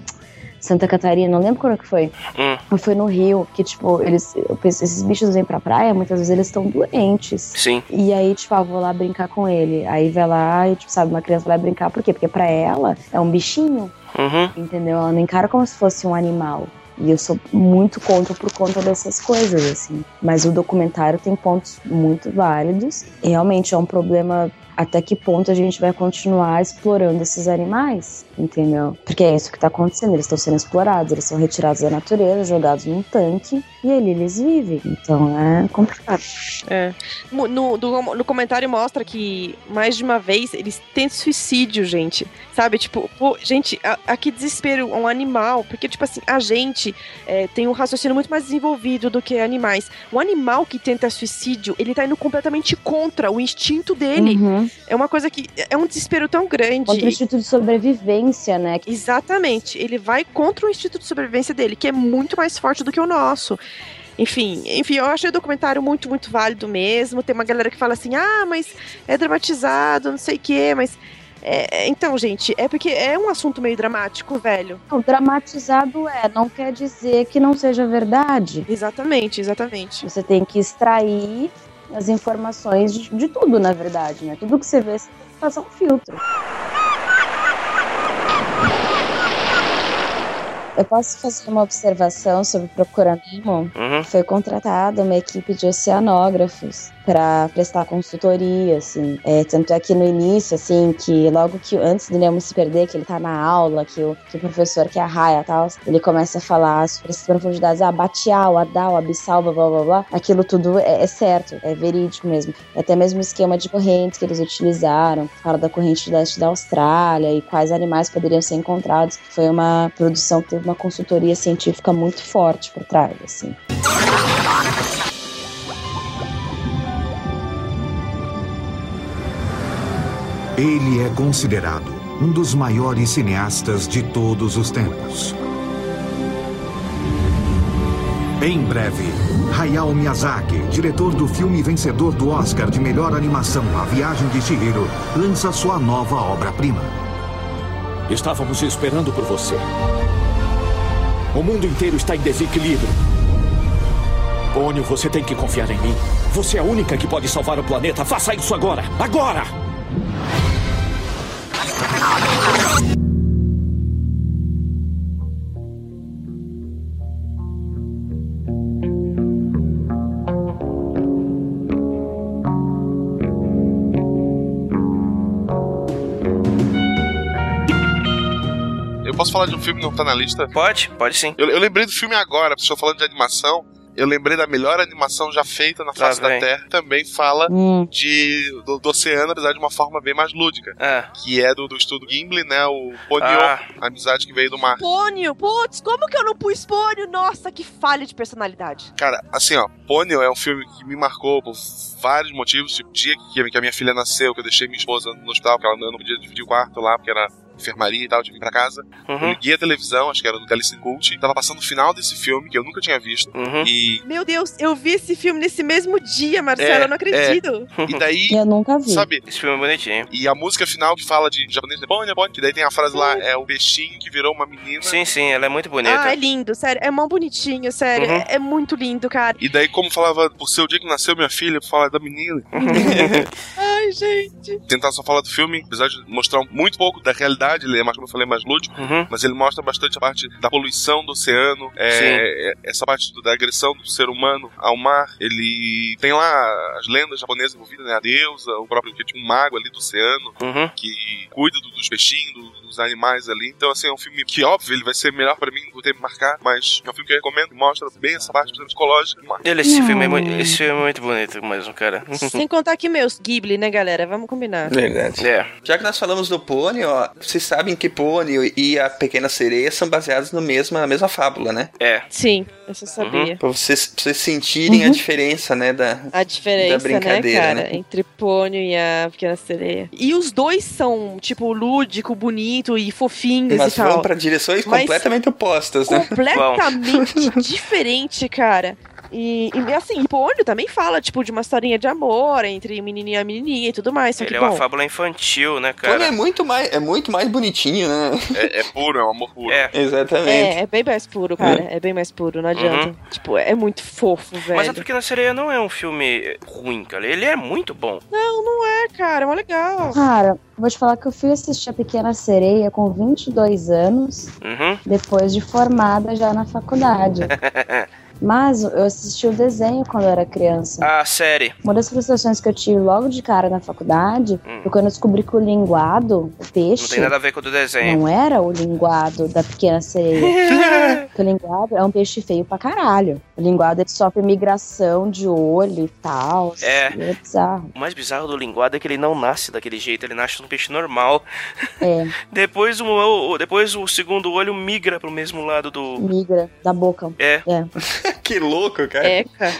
[SPEAKER 1] Santa Catarina, não lembro quando que foi.
[SPEAKER 4] Hum.
[SPEAKER 1] Mas foi no Rio, que, tipo, eles, penso, esses bichos vêm pra praia, muitas vezes eles estão doentes.
[SPEAKER 4] Sim.
[SPEAKER 1] E aí, tipo, ah, vou lá brincar com ele. Aí vai lá e, tipo, sabe, uma criança vai brincar. Por quê? Porque pra ela é um bichinho,
[SPEAKER 4] Uhum.
[SPEAKER 1] entendeu? Ela não encara como se fosse um animal. E eu sou muito contra por conta dessas coisas, assim. Mas o documentário tem pontos muito válidos. E realmente é um problema até que ponto a gente vai continuar explorando esses animais, entendeu? Porque é isso que tá acontecendo, eles estão sendo explorados, eles são retirados da natureza, jogados num tanque e ali eles vivem. Então é complicado.
[SPEAKER 2] É. No, no, do- no comentário mostra que mais de uma vez eles tentam suicídio, gente. Sabe? Tipo, pô, gente, a, a que desespero um animal. Porque, tipo assim, a gente é, tem um raciocínio muito mais desenvolvido do que animais. Um animal que tenta suicídio, ele tá indo completamente contra o instinto dele.
[SPEAKER 1] Uhum.
[SPEAKER 2] É uma coisa que. É um desespero tão grande.
[SPEAKER 1] Contra o instinto de sobrevivência, né?
[SPEAKER 2] Exatamente. Ele vai contra o instinto de sobrevivência dele, que é muito mais forte do que o nosso. Enfim, enfim, eu achei o documentário muito, muito válido mesmo. Tem uma galera que fala assim, ah, mas é dramatizado, não sei o quê, mas. é, é, então, gente, é porque é um assunto meio dramático, velho.
[SPEAKER 1] Não, dramatizado é, não quer dizer que não seja verdade.
[SPEAKER 2] Exatamente, exatamente.
[SPEAKER 1] Você tem que extrair as informações de, de tudo, na verdade, né? Tudo que você vê, você tem que passar um filtro. Eu posso fazer uma observação sobre Procurando Nemo?
[SPEAKER 4] Uhum.
[SPEAKER 1] Foi contratada uma equipe de oceanógrafos para prestar consultoria, assim. É, tanto é que no início, assim, que logo que antes do Nemo se perder, que ele tá na aula, que o, que o professor, que é a tal, ele começa a falar sobre essas profundidades, ah, Batial, Adal, Abissal, blá blá blá blá. Aquilo tudo é, é certo, é verídico mesmo. Até mesmo o esquema de correntes que eles utilizaram, fala da corrente leste da Austrália e quais animais poderiam ser encontrados. Foi uma produção que teve uma consultoria científica muito forte por trás, assim.
[SPEAKER 12] Ele é considerado um dos maiores cineastas de todos os tempos. Em breve, Hayao Miyazaki, diretor do filme vencedor do Oscar de melhor animação A Viagem de Chihiro, lança sua nova obra-prima.
[SPEAKER 13] Estávamos esperando por você. O mundo inteiro está em desequilíbrio. Pônio, você tem que confiar em mim. Você é a única que pode salvar o planeta. Faça isso agora! Agora!
[SPEAKER 5] Eu posso falar de um filme que não tá na lista?
[SPEAKER 4] Pode, pode sim.
[SPEAKER 5] Eu, eu lembrei do filme agora, estou falando de animação. Eu lembrei da melhor animação já feita na face da
[SPEAKER 4] vem.
[SPEAKER 5] Terra. Também fala
[SPEAKER 1] Hum.
[SPEAKER 5] de, do, do oceano, apesar de uma forma bem mais lúdica.
[SPEAKER 4] É.
[SPEAKER 5] Que é do, do estudo Gimli, né? O Ponyo,
[SPEAKER 4] Ah.
[SPEAKER 5] a amizade que veio do mar.
[SPEAKER 2] Pônio, putz, como que eu não pus pônio? Nossa, que falha de personalidade.
[SPEAKER 5] Cara, assim, ó, Ponyo é um filme que me marcou por vários motivos. Tipo, o dia que, que a minha filha nasceu, que eu deixei minha esposa no hospital, porque ela não podia dividir o quarto lá, porque era enfermaria e tal, eu tive que ir pra casa. Eu
[SPEAKER 4] Uhum.
[SPEAKER 5] liguei a televisão, acho que era do Galaxy Cult, tava passando o final desse filme, que eu nunca tinha visto.
[SPEAKER 4] Uhum.
[SPEAKER 5] E,
[SPEAKER 2] Meu Deus, eu vi esse filme nesse mesmo dia, Marcelo,
[SPEAKER 5] É,
[SPEAKER 2] eu não acredito.
[SPEAKER 5] e daí,
[SPEAKER 1] Eu nunca vi.
[SPEAKER 5] sabe,
[SPEAKER 4] Esse filme é bonitinho.
[SPEAKER 5] E a música final que fala de japonês, né? Ponyo, ponyo, que daí tem a frase lá, é o peixinho que virou uma menina.
[SPEAKER 4] Sim, sim, ela é muito bonita.
[SPEAKER 2] Ah, é lindo, sério. É mó bonitinho, sério.
[SPEAKER 4] Uhum.
[SPEAKER 2] É, é muito lindo, cara.
[SPEAKER 5] E daí, como falava, por ser o dia que nasceu minha filha, fala da menina. *laughs*
[SPEAKER 2] Ai, gente.
[SPEAKER 5] Tentar só falar do filme, apesar de mostrar muito pouco da realidade, ele é mais, como eu falei, mais lúdico,
[SPEAKER 4] Uhum.
[SPEAKER 5] mas ele mostra bastante a parte da poluição do oceano, é, é, essa parte do- da agressão do ser humano ao mar. Ele tem lá as lendas japonesas envolvidas, né? A deusa, o próprio que tinha um mago ali do oceano,
[SPEAKER 4] Uhum.
[SPEAKER 5] que cuida do- dos peixinhos, do- dos animais ali. Então, assim, é um filme que, óbvio, ele vai ser melhor pra mim, vou ter que marcar, mas é um filme que eu recomendo, que mostra bem essa parte psicológica.
[SPEAKER 4] Ele, esse,
[SPEAKER 1] Não.
[SPEAKER 4] filme é, mu- esse filme é muito bonito mesmo, cara.
[SPEAKER 2] Sem contar que meus Ghibli, né, galera? Vamos combinar.
[SPEAKER 3] Verdade.
[SPEAKER 4] É.
[SPEAKER 3] Já que nós falamos do Pônei, ó, vocês sabem que Pônei e a Pequena Sereia são baseados no mesma, na mesma fábula, né?
[SPEAKER 4] É.
[SPEAKER 2] Sim, eu só sabia.
[SPEAKER 3] Pra vocês, pra vocês sentirem a diferença, né, da...
[SPEAKER 2] A diferença,
[SPEAKER 3] Da brincadeira,
[SPEAKER 2] né, cara,
[SPEAKER 3] né?
[SPEAKER 2] entre Pônio e a Pequena Sereia. E os dois são, tipo, lúdico, bonito e fofinhos
[SPEAKER 3] Mas
[SPEAKER 2] e tal.
[SPEAKER 3] vão pra direções
[SPEAKER 2] Mas-
[SPEAKER 3] completamente opostas, né?
[SPEAKER 2] completamente *laughs* diferente, cara. E, e, assim, Pônio também fala, tipo, de uma historinha de amor entre o menininho e a menininha e tudo mais. Só
[SPEAKER 4] Ele
[SPEAKER 2] que,
[SPEAKER 4] é uma
[SPEAKER 2] bom,
[SPEAKER 4] fábula infantil, né,
[SPEAKER 3] Pônei é
[SPEAKER 4] cara?
[SPEAKER 3] muito mais, é muito mais bonitinho, né?
[SPEAKER 5] É, é puro, é um amor puro.
[SPEAKER 4] É.
[SPEAKER 3] Exatamente.
[SPEAKER 2] é, é bem mais puro, cara. É, bem mais puro, não adianta. Tipo, é muito fofo, velho.
[SPEAKER 4] Mas a Pequena Sereia não é um filme ruim, cara. Ele é muito bom.
[SPEAKER 2] Não, não é, cara. É mó legal.
[SPEAKER 1] Cara, vou te falar que eu fui assistir A Pequena Sereia com 22 anos,
[SPEAKER 4] Uhum.
[SPEAKER 1] depois de formada já na faculdade. *laughs* Mas eu assisti o desenho quando eu era criança.
[SPEAKER 4] A série.
[SPEAKER 1] Uma das frustrações que eu tive logo de cara na faculdade
[SPEAKER 4] Hum.
[SPEAKER 1] foi quando eu descobri que o linguado, o peixe,
[SPEAKER 4] Não tem nada a ver com o do desenho.
[SPEAKER 1] não é o linguado da pequena sereia. *laughs* O linguado é um peixe feio pra caralho. O linguado ele sofre migração de olho e tal.
[SPEAKER 4] É.
[SPEAKER 1] e É bizarro.
[SPEAKER 4] O mais bizarro do linguado é que ele não nasce daquele jeito, ele nasce num peixe normal.
[SPEAKER 1] É, *laughs*
[SPEAKER 4] Depois o, o- depois o segundo olho migra pro mesmo lado do.
[SPEAKER 1] migra da boca.
[SPEAKER 4] É.
[SPEAKER 1] É. *laughs*
[SPEAKER 3] que louco, cara.
[SPEAKER 2] É, cara.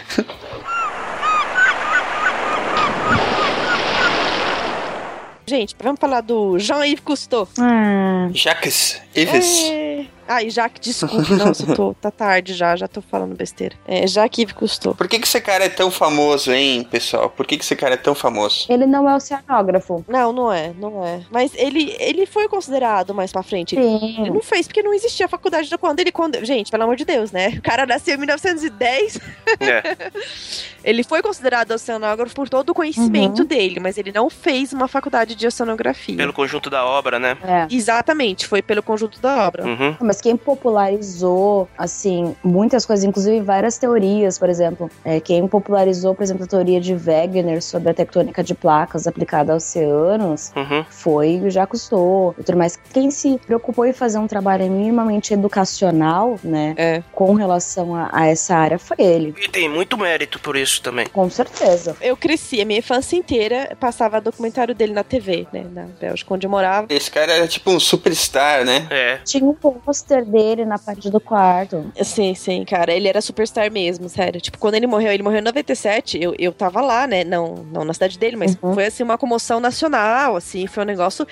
[SPEAKER 2] Gente, vamos falar do Jean-Yves Cousteau.
[SPEAKER 1] Ah,
[SPEAKER 3] Jacques Ives.
[SPEAKER 2] É... Ai, Jacques, desculpe, nossa, eu tô, *laughs* tá tarde já, já tô falando besteira. É, Jacques Yves Cousteau.
[SPEAKER 3] Por que, que esse cara é tão famoso, hein, pessoal? Por que, que esse cara é tão famoso?
[SPEAKER 1] ele não é oceanógrafo.
[SPEAKER 2] Não, não é, não é. Mas ele, ele foi considerado mais pra frente. Ele
[SPEAKER 1] Sim.
[SPEAKER 2] não fez porque não existia a faculdade da quando ele quando gente pelo amor de Deus né o cara nasceu em 1910
[SPEAKER 4] É. *laughs*
[SPEAKER 2] ele foi considerado oceanógrafo por todo o conhecimento
[SPEAKER 1] Uhum.
[SPEAKER 2] dele mas ele não fez uma faculdade de oceanografia
[SPEAKER 4] Pelo conjunto da obra, né?
[SPEAKER 1] É.
[SPEAKER 2] exatamente foi pelo conjunto da obra
[SPEAKER 4] Uhum.
[SPEAKER 1] Mas quem popularizou, assim, muitas coisas, inclusive várias teorias, por exemplo, é, quem popularizou, por exemplo, a teoria de Wegener sobre a tectônica de placas aplicada a oceanos
[SPEAKER 4] Uhum.
[SPEAKER 1] foi o Jacques Cousteau e tudo mais. Quem se preocupou em fazer um trabalho minimamente educacional, né,
[SPEAKER 2] É.
[SPEAKER 1] com relação a, a essa área foi ele.
[SPEAKER 4] E tem muito mérito por isso também.
[SPEAKER 1] Com certeza.
[SPEAKER 2] eu cresci a minha infância inteira passava documentário dele na TV né na Bélgica onde eu morava
[SPEAKER 3] Esse cara era tipo um superstar, né?
[SPEAKER 4] É.
[SPEAKER 1] Tinha um pôster dele na parede do quarto.
[SPEAKER 2] Sim, sim, cara. Ele era superstar mesmo, sério. Tipo, quando ele morreu, ele morreu em 97, eu, eu tava lá, né? Não, não na cidade dele, mas
[SPEAKER 1] Uhum.
[SPEAKER 2] foi assim uma comoção nacional, assim, foi um negócio.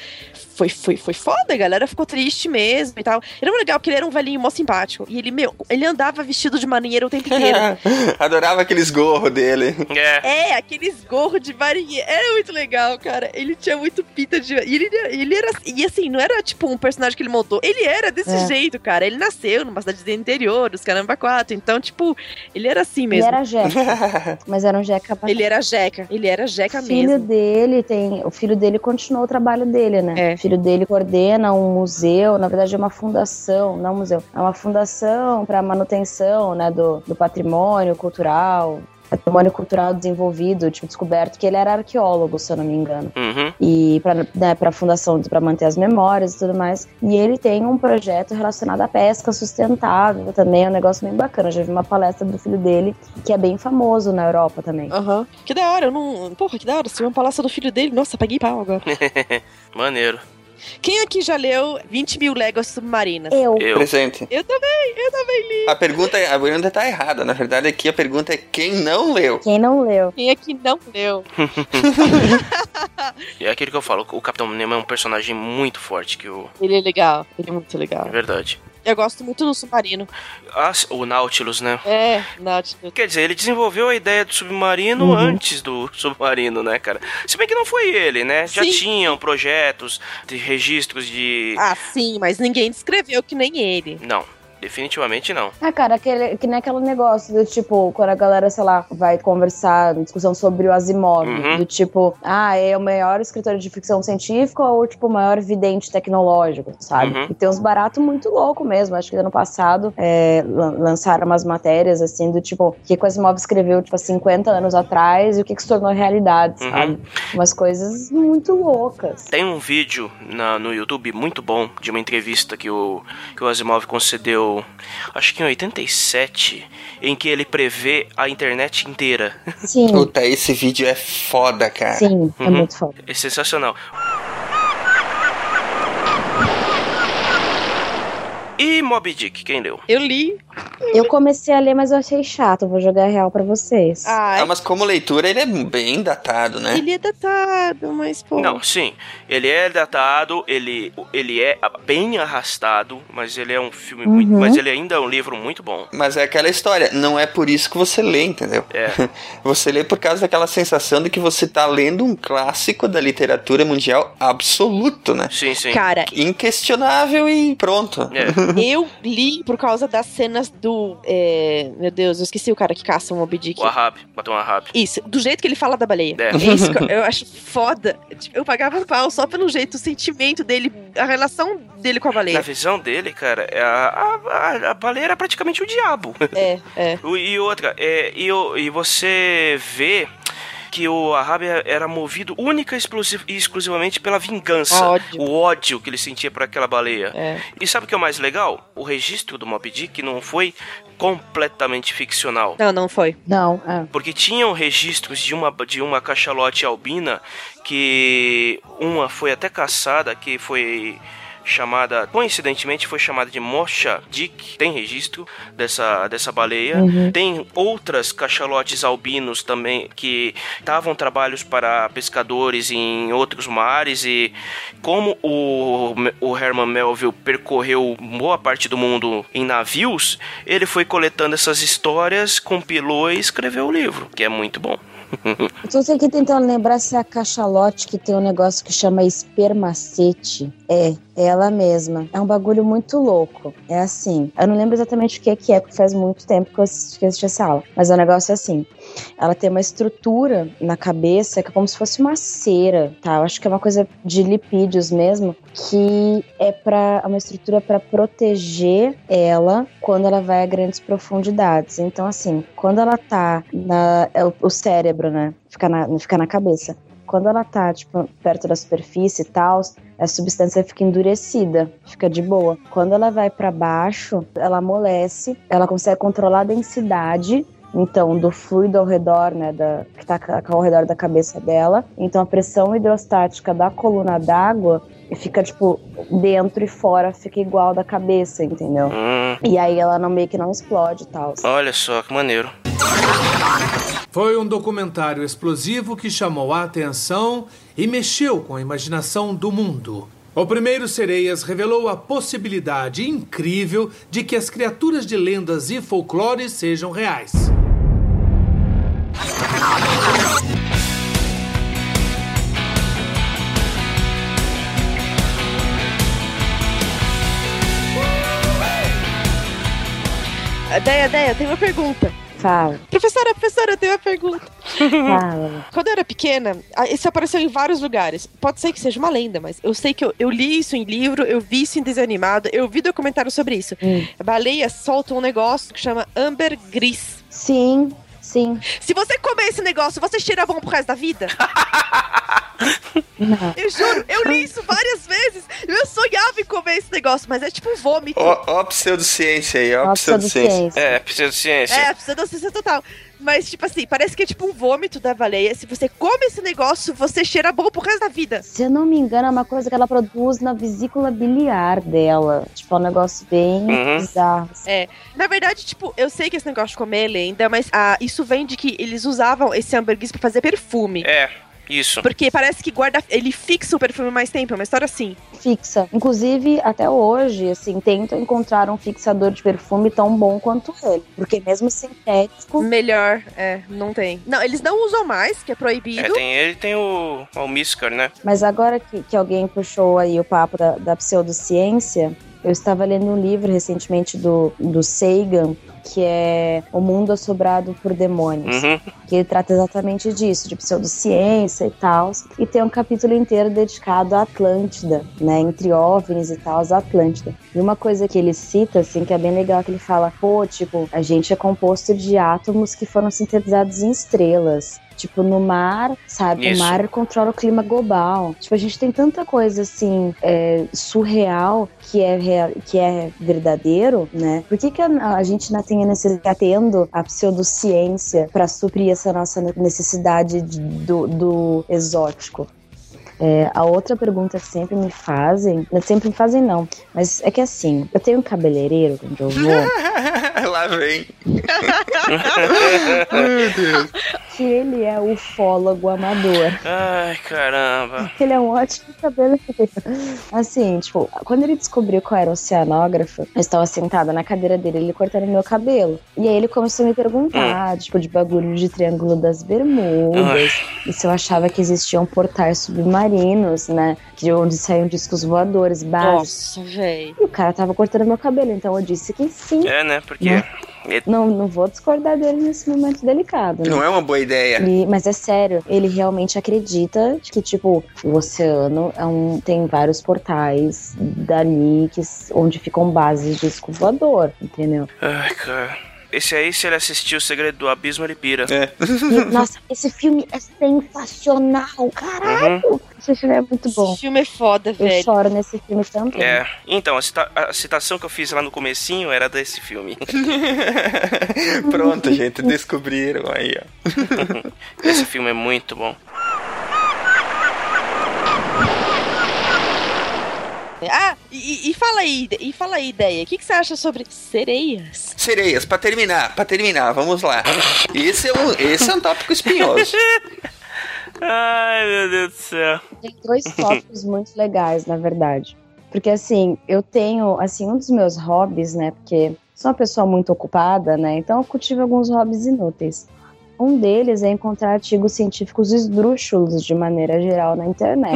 [SPEAKER 2] Foi, foi, foi foda, a galera ficou triste mesmo e tal. Era muito legal, porque ele era um velhinho mó simpático. E ele, meu, ele andava vestido de marinheiro o tempo inteiro. *laughs*
[SPEAKER 3] Adorava aqueles gorros dele.
[SPEAKER 4] É.
[SPEAKER 2] É, aqueles gorros de marinheiro. Era muito legal, cara. Ele tinha muito pinta de. E ele, ele era. E assim, não era tipo um personagem que ele montou. Ele era desse
[SPEAKER 1] É.
[SPEAKER 2] jeito, cara. Ele nasceu numa cidade do interior, dos caramba quatro. Então, tipo, ele era assim
[SPEAKER 1] Ele
[SPEAKER 2] mesmo.
[SPEAKER 1] era jeca, *laughs* mas era um jeca
[SPEAKER 2] Ele era jeca. Ele era jeca
[SPEAKER 1] O filho
[SPEAKER 2] mesmo.
[SPEAKER 1] dele tem. O filho dele continuou o trabalho dele, né?
[SPEAKER 2] É.
[SPEAKER 1] O filho dele coordena um museu, na verdade é uma fundação, não um museu, é uma fundação para manutenção, né, do, do patrimônio cultural. Patrimônio cultural desenvolvido, tipo, descoberto que ele era arqueólogo, se eu não me engano.
[SPEAKER 4] Uhum.
[SPEAKER 1] E para né, a fundação, para manter as memórias e tudo mais. E ele tem um projeto relacionado à pesca sustentável também, é um negócio bem bacana. Eu já vi uma palestra do filho dele, que é bem famoso na Europa também.
[SPEAKER 2] Aham. Que da hora, eu não. Porra, que da hora. Você viu uma palestra do filho dele? Nossa, paguei pau agora. *laughs*
[SPEAKER 4] Maneiro.
[SPEAKER 2] Quem aqui já leu 20 mil léguas submarinas?
[SPEAKER 1] Eu.
[SPEAKER 4] Eu.
[SPEAKER 3] Presente.
[SPEAKER 2] Eu também, eu também li.
[SPEAKER 3] A pergunta, a pergunta tá errada. Na verdade, aqui a pergunta é quem não leu.
[SPEAKER 1] Quem não leu?
[SPEAKER 2] Quem aqui não leu? *laughs*
[SPEAKER 4] E é aquilo que eu falo, o Capitão Nemo é um personagem muito forte que o.
[SPEAKER 2] Ele é legal, ele é muito legal.
[SPEAKER 4] É verdade.
[SPEAKER 2] Eu gosto muito do submarino.
[SPEAKER 4] Ah, o Nautilus, né?
[SPEAKER 2] É, Nautilus.
[SPEAKER 4] Quer dizer, ele desenvolveu a ideia do submarino
[SPEAKER 1] Uhum.
[SPEAKER 4] antes do submarino, né, cara? Se bem que não foi ele, né? Já
[SPEAKER 2] Sim.
[SPEAKER 4] tinham projetos de registros de.
[SPEAKER 2] Ah, sim, mas ninguém descreveu que nem ele.
[SPEAKER 4] Não, definitivamente não.
[SPEAKER 1] Ah, cara, aquele, que nem aquele negócio do tipo, quando a galera, sei lá, vai conversar, discussão sobre o Asimov,
[SPEAKER 4] Uhum.
[SPEAKER 1] do tipo, ah, é o maior escritor de ficção científica ou, tipo, o maior vidente tecnológico, sabe?
[SPEAKER 4] Uhum.
[SPEAKER 1] E tem uns baratos muito louco mesmo. Acho que ano passado é, lan- lançaram umas matérias, assim, do tipo, o que que o Asimov escreveu, tipo, há 50 anos atrás e o que que se tornou realidade,
[SPEAKER 4] Uhum.
[SPEAKER 1] sabe? Umas coisas muito loucas.
[SPEAKER 4] Tem um vídeo na- no YouTube muito bom de uma entrevista que o, que o Asimov concedeu, acho que em 87, em que ele prevê a internet inteira.
[SPEAKER 1] Sim,
[SPEAKER 3] Puta, esse vídeo é foda, cara.
[SPEAKER 1] sim, é
[SPEAKER 4] Uhum.
[SPEAKER 1] muito foda.
[SPEAKER 4] É sensacional. E Moby Dick, quem leu?
[SPEAKER 2] Eu li.
[SPEAKER 1] Eu comecei a ler, mas eu achei chato. Vou jogar real pra vocês.
[SPEAKER 2] Ah,
[SPEAKER 3] Ah, mas como leitura ele é bem datado, né?
[SPEAKER 2] ele é datado, mas pô.
[SPEAKER 4] Não, sim. Ele é datado, ele, ele é bem arrastado, mas ele é um filme muito.
[SPEAKER 1] Uhum.
[SPEAKER 4] Mas ele ainda é um livro muito bom.
[SPEAKER 3] Mas é aquela história, não é por isso que você lê, entendeu?
[SPEAKER 4] É. *laughs*
[SPEAKER 3] Você lê por causa daquela sensação de que você tá lendo um clássico da literatura mundial absoluto, né?
[SPEAKER 4] Sim, sim.
[SPEAKER 2] Cara,
[SPEAKER 3] Inquestionável e pronto.
[SPEAKER 4] É. *laughs*
[SPEAKER 2] eu li por causa das cenas do é, meu Deus, eu esqueci o cara que caça um Moby Dick.
[SPEAKER 4] O Ahab, bateu um Ahab.
[SPEAKER 2] Isso, do jeito que ele fala da baleia.
[SPEAKER 4] É.
[SPEAKER 2] Isso que eu acho foda. Tipo, Eu pagava pau só pelo jeito, o sentimento dele, a relação dele com a
[SPEAKER 4] Na
[SPEAKER 2] baleia.
[SPEAKER 4] visão dele, cara, é a, a, a- baleia era praticamente o diabo.
[SPEAKER 2] É, é. *laughs*
[SPEAKER 4] E outra, é, e, e você vê que o Ahab era movido única e e exclusivamente pela vingança.
[SPEAKER 2] Ódio.
[SPEAKER 4] O ódio que ele sentia por aquela baleia.
[SPEAKER 2] É.
[SPEAKER 4] E sabe o que é o mais legal? O registro do Moby Dick não foi completamente ficcional.
[SPEAKER 2] Não, não foi.
[SPEAKER 1] Não, é.
[SPEAKER 4] Porque tinham registros de uma, de uma cachalote albina que uma foi até caçada, que foi chamada, coincidentemente foi chamada de Mocha Dick, tem registro dessa, dessa baleia.
[SPEAKER 14] Uhum.
[SPEAKER 4] Tem outras cachalotes albinos também que estavam trabalhos para pescadores em outros mares e como o, o Herman Melville percorreu boa parte do mundo em navios, ele foi coletando essas histórias, compilou e escreveu o livro, que é muito bom.
[SPEAKER 1] Tô aqui tentando lembrar se é a cachalote que tem um negócio que chama espermacete. É, é ela mesma. É um bagulho muito louco. É assim. Eu não lembro exatamente o que é que é, porque faz muito tempo que eu assisti, assisti essa aula. Mas o negócio é assim. Ela tem uma estrutura na cabeça que é como se fosse uma cera, tá? Eu acho que é uma coisa de lipídios mesmo, que é para uma estrutura para proteger ela quando ela vai a grandes profundidades. Então, assim, quando ela tá na. É o, o cérebro, né? Fica na, fica na cabeça. Quando ela tá, tipo, perto da superfície e tal, a substância fica endurecida, fica de boa. Quando ela vai para baixo, ela amolece, ela consegue controlar a densidade então, do fluido ao redor, né, da, que tá ca- ao redor da cabeça dela. Então, a pressão hidrostática da coluna d'água fica, tipo, dentro e fora fica igual da cabeça, entendeu?
[SPEAKER 4] Hum,
[SPEAKER 1] E aí ela não meio que não explode e tal.
[SPEAKER 4] olha só que maneiro.
[SPEAKER 14] Foi um documentário explosivo que chamou a atenção e mexeu com a imaginação do mundo. O primeiro Sereias revelou a possibilidade incrível de que as criaturas de lendas e folclores sejam reais.
[SPEAKER 2] Deia, Deia, tem uma pergunta.
[SPEAKER 1] Fala,
[SPEAKER 2] Professora, professora, eu tenho uma pergunta.
[SPEAKER 1] Fala. *laughs*
[SPEAKER 2] Quando eu era pequena, ah, isso apareceu em vários lugares. Pode ser que seja uma lenda, mas eu sei que eu, eu li isso em livro, eu vi isso em desenho animado, eu vi documentário sobre isso.
[SPEAKER 1] Hum.
[SPEAKER 2] Baleias soltam um negócio que chama ambergris.
[SPEAKER 1] Sim, sim.
[SPEAKER 2] Se você comer esse negócio, você cheira bom pro resto da vida? *laughs*
[SPEAKER 1] Não.
[SPEAKER 2] Eu juro, eu li isso várias vezes. Eu sonhava em comer esse negócio, mas é tipo um vômito.
[SPEAKER 3] Ó, pseudociência aí, ó pseudociência.
[SPEAKER 4] É, pseudociência.
[SPEAKER 2] É, pseudociência total. Mas, tipo assim, parece que é tipo um vômito da baleia. Se você come esse negócio, você cheira bom pro resto da vida.
[SPEAKER 1] Se eu não me engano, é uma coisa que ela produz na vesícula biliar dela. Tipo, é um negócio bem
[SPEAKER 4] Uhum.
[SPEAKER 1] bizarro.
[SPEAKER 2] É, na verdade, tipo, eu sei que esse negócio de comer é lenda, mas ah, isso vem de que eles usavam esse hamburguês pra fazer perfume.
[SPEAKER 4] É, isso.
[SPEAKER 2] Porque parece que guarda. Ele fixa o perfume mais tempo, é uma história assim.
[SPEAKER 1] Fixa. Inclusive, até hoje, assim, tentam encontrar um fixador de perfume tão bom quanto ele. Porque mesmo sintético.
[SPEAKER 2] Melhor, é, não tem. Não, eles não usam mais, que é proibido.
[SPEAKER 4] É, tem ele e tem o, o Miskar, né?
[SPEAKER 1] Mas agora que, que alguém puxou aí o papo da, da pseudociência, eu estava lendo um livro recentemente do, do Sagan, que é O Mundo Assobrado por Demônios.
[SPEAKER 4] Uhum.
[SPEAKER 1] que ele trata exatamente disso, de pseudociência e tal. E tem um capítulo inteiro dedicado à Atlântida, né? Entre OVNIs e tal, a Atlântida. E uma coisa que ele cita, assim, que é bem legal, que ele fala, pô, tipo, a gente é composto de átomos que foram sintetizados em estrelas. Tipo, no mar, sabe?
[SPEAKER 4] Isso.
[SPEAKER 1] O mar controla o clima global. Tipo, a gente tem tanta coisa, assim, é, surreal que é, real, que é verdadeiro, né? Por que, que a, a gente não tem a necessidade, tendo a pseudociência para suprir essa nossa necessidade de- do, do exótico? É, a outra pergunta que sempre me fazem, não sempre me fazem não, mas é que assim, eu tenho um cabeleireiro onde eu vou,
[SPEAKER 3] Lá vem. *laughs*
[SPEAKER 1] que ele é ufólogo amador.
[SPEAKER 4] Ai, caramba.
[SPEAKER 1] Ele é um ótimo cabeleireiro. Assim, tipo, quando ele descobriu que eu era oceanógrafa, eu estava sentada na cadeira dele, ele cortando meu cabelo. E aí ele começou a me perguntar, tipo, de bagulho de Triângulo das Bermudas. E se eu achava que existiam portais submarinos, né? De onde saíam discos voadores básicos.
[SPEAKER 2] Nossa, véi.
[SPEAKER 1] E o cara tava cortando meu cabelo, então eu disse que sim.
[SPEAKER 4] É, né? Porque
[SPEAKER 1] Né? Não, não vou discordar dele nesse momento delicado. Né?
[SPEAKER 3] Não é uma boa ideia.
[SPEAKER 1] Ele- mas é sério, ele realmente acredita que, tipo, o oceano é um, tem vários portais dali que, onde ficam bases de disco voador, entendeu?
[SPEAKER 4] Ai, cara. Esse aí, se ele assistir O Segredo do Abismo, ele pira.
[SPEAKER 3] É. *laughs*
[SPEAKER 1] Nossa, esse filme é sensacional, caralho! Esse filme é muito bom.
[SPEAKER 2] Esse filme é foda,
[SPEAKER 1] Eu
[SPEAKER 2] velho.
[SPEAKER 1] choro nesse filme também.
[SPEAKER 4] É. Então, a, cita- a citação que eu fiz lá no comecinho era desse filme. *laughs*
[SPEAKER 3] Pronto, gente, descobriram aí, ó. *laughs*
[SPEAKER 4] Esse filme é muito bom.
[SPEAKER 2] Ah, e, e- fala aí, e fala aí, ideia. O que, que você acha sobre sereias?
[SPEAKER 3] Sereias, pra terminar, pra terminar, vamos lá. Esse é um, esse é um tópico espinhoso. *laughs*
[SPEAKER 4] Ai, meu Deus do céu.
[SPEAKER 1] Tem dois tópicos muito legais, na verdade. Porque, assim, eu tenho, assim, um dos meus hobbies, né? Porque sou uma pessoa muito ocupada, né? Então eu cultivo alguns hobbies inúteis. Um deles é encontrar artigos científicos esdrúxulos, de maneira geral, na internet.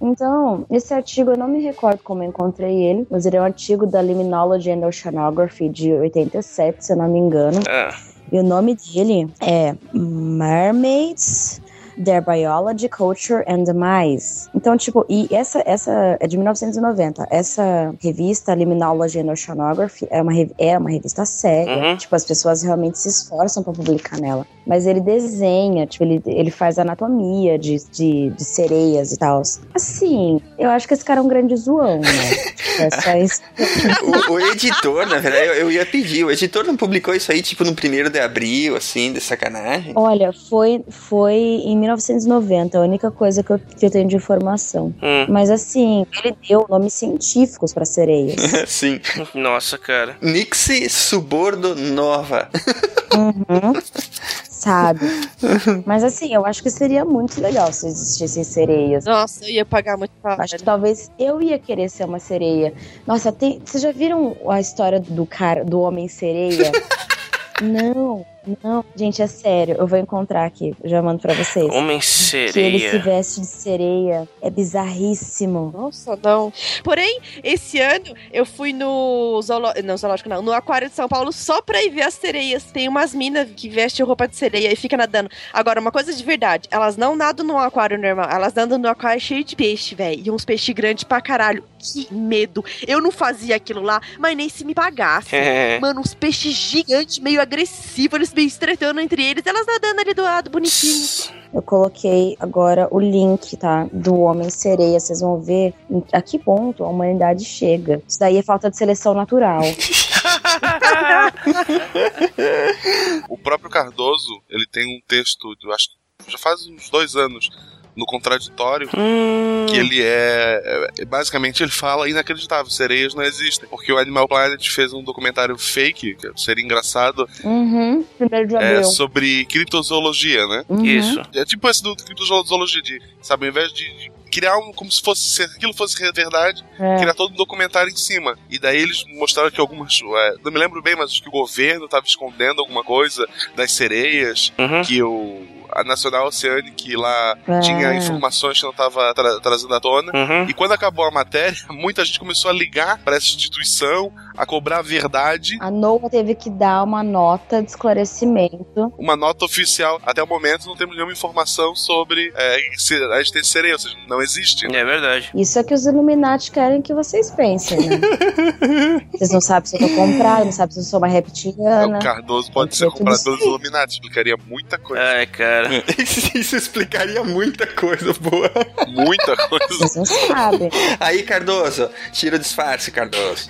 [SPEAKER 1] Então, esse artigo, eu não me recordo como eu encontrei ele, mas ele é um artigo da Liminology and Oceanography de 87, se eu não me engano.
[SPEAKER 4] Ah,
[SPEAKER 1] E o nome dele é Mermaids, Their Biology, Culture and Demise. Então, tipo, e essa, essa é de 1990. Essa revista, Liminology and Oceanography, é uma, é uma revista séria.
[SPEAKER 4] Uhum.
[SPEAKER 1] Tipo, as pessoas realmente se esforçam pra publicar nela. Mas ele desenha, tipo, ele, ele faz anatomia de, de, de sereias e tal. Assim, eu acho que esse cara é um grande zoão, né? Tipo, é só isso. *laughs*
[SPEAKER 3] O, o editor, na verdade, eu, eu ia pedir, o editor não publicou isso aí, tipo, no primeiro de abril, assim, de sacanagem?
[SPEAKER 1] Olha, foi, foi em 1990, a única coisa que eu, que eu tenho de informação.
[SPEAKER 4] Hum.
[SPEAKER 1] Mas assim, ele deu nomes científicos para sereias. *laughs*
[SPEAKER 3] Sim.
[SPEAKER 4] Nossa, cara.
[SPEAKER 3] Nixie Subordo Nova.
[SPEAKER 1] Uhum. Sabe? *laughs* Mas assim, eu acho que seria muito legal se existissem sereias.
[SPEAKER 2] Nossa, eu ia pagar muito caro.
[SPEAKER 1] Acho que talvez eu ia querer ser uma sereia. Nossa, tem, vocês já viram a história do cara, do homem sereia? *laughs* não, não. Gente, é sério. Eu vou encontrar aqui. Eu já mando pra vocês.
[SPEAKER 4] Homem
[SPEAKER 1] Que ele se
[SPEAKER 4] sereia.
[SPEAKER 1] veste de sereia. É bizarríssimo.
[SPEAKER 2] Nossa, não. Porém, esse ano eu fui no zoológico, não, zoológico não, no aquário de São Paulo só pra ir ver as sereias. Tem umas minas que vestem roupa de sereia e fica nadando. Agora, uma coisa de verdade, elas não nadam no aquário normal, elas nadam no aquário cheio de peixe, velho. E uns peixes grandes pra caralho. Que medo. Eu não fazia aquilo lá, mas nem se me pagasse. Mano, uns peixes gigantes, meio agressivos, eles meio estretando entre eles, elas nadando ali do lado, bonitinho.
[SPEAKER 1] Eu coloquei agora o link, tá? Do Homem Sereia. Vocês vão ver a que ponto a humanidade chega. Isso daí é falta de seleção natural. *laughs*
[SPEAKER 5] O próprio Cardoso, ele tem um texto, eu acho que já faz uns dois anos, no Contraditório, que ele é, é- Basicamente, ele fala inacreditável: sereias não existem. Porque o Animal Planet fez um documentário fake, que seria engraçado,
[SPEAKER 1] Uhum. Primeiro de
[SPEAKER 5] é,
[SPEAKER 1] abril.
[SPEAKER 5] sobre criptozoologia, né?
[SPEAKER 1] Uhum. Isso.
[SPEAKER 5] É tipo esse do criptozoologia, de, sabe, ao invés de, de criar um, como se fosse, se aquilo fosse verdade,
[SPEAKER 1] É.
[SPEAKER 5] criar todo um documentário em cima. E daí eles mostraram que algumas, é, não me lembro bem, mas acho que o governo estava escondendo alguma coisa das sereias, que o a National Oceanic lá
[SPEAKER 1] É.
[SPEAKER 5] tinha informações que não estava trazendo à tona. E quando acabou a matéria, *laughs* muita gente começou a ligar para essa instituição, a cobrar a verdade
[SPEAKER 1] A NOAA teve que dar uma nota de esclarecimento.
[SPEAKER 5] uma nota oficial. Até o momento não temos nenhuma informação sobre é, se a existência sereia, ou seja, não existe.
[SPEAKER 4] É verdade.
[SPEAKER 1] Isso é que os Illuminati querem que vocês pensem, né? *laughs* vocês não sabem se eu tô comprado, não sabem se eu sou uma reptiliana.
[SPEAKER 5] O Cardoso pode ser comprado pelos. Illuminati, explicaria muita coisa.
[SPEAKER 4] Ai, cara. *laughs*
[SPEAKER 3] Isso explicaria muita coisa boa.
[SPEAKER 5] Muita coisa.
[SPEAKER 1] Vocês não sabem.
[SPEAKER 3] Aí, Cardoso, tira o disfarce, Cardoso.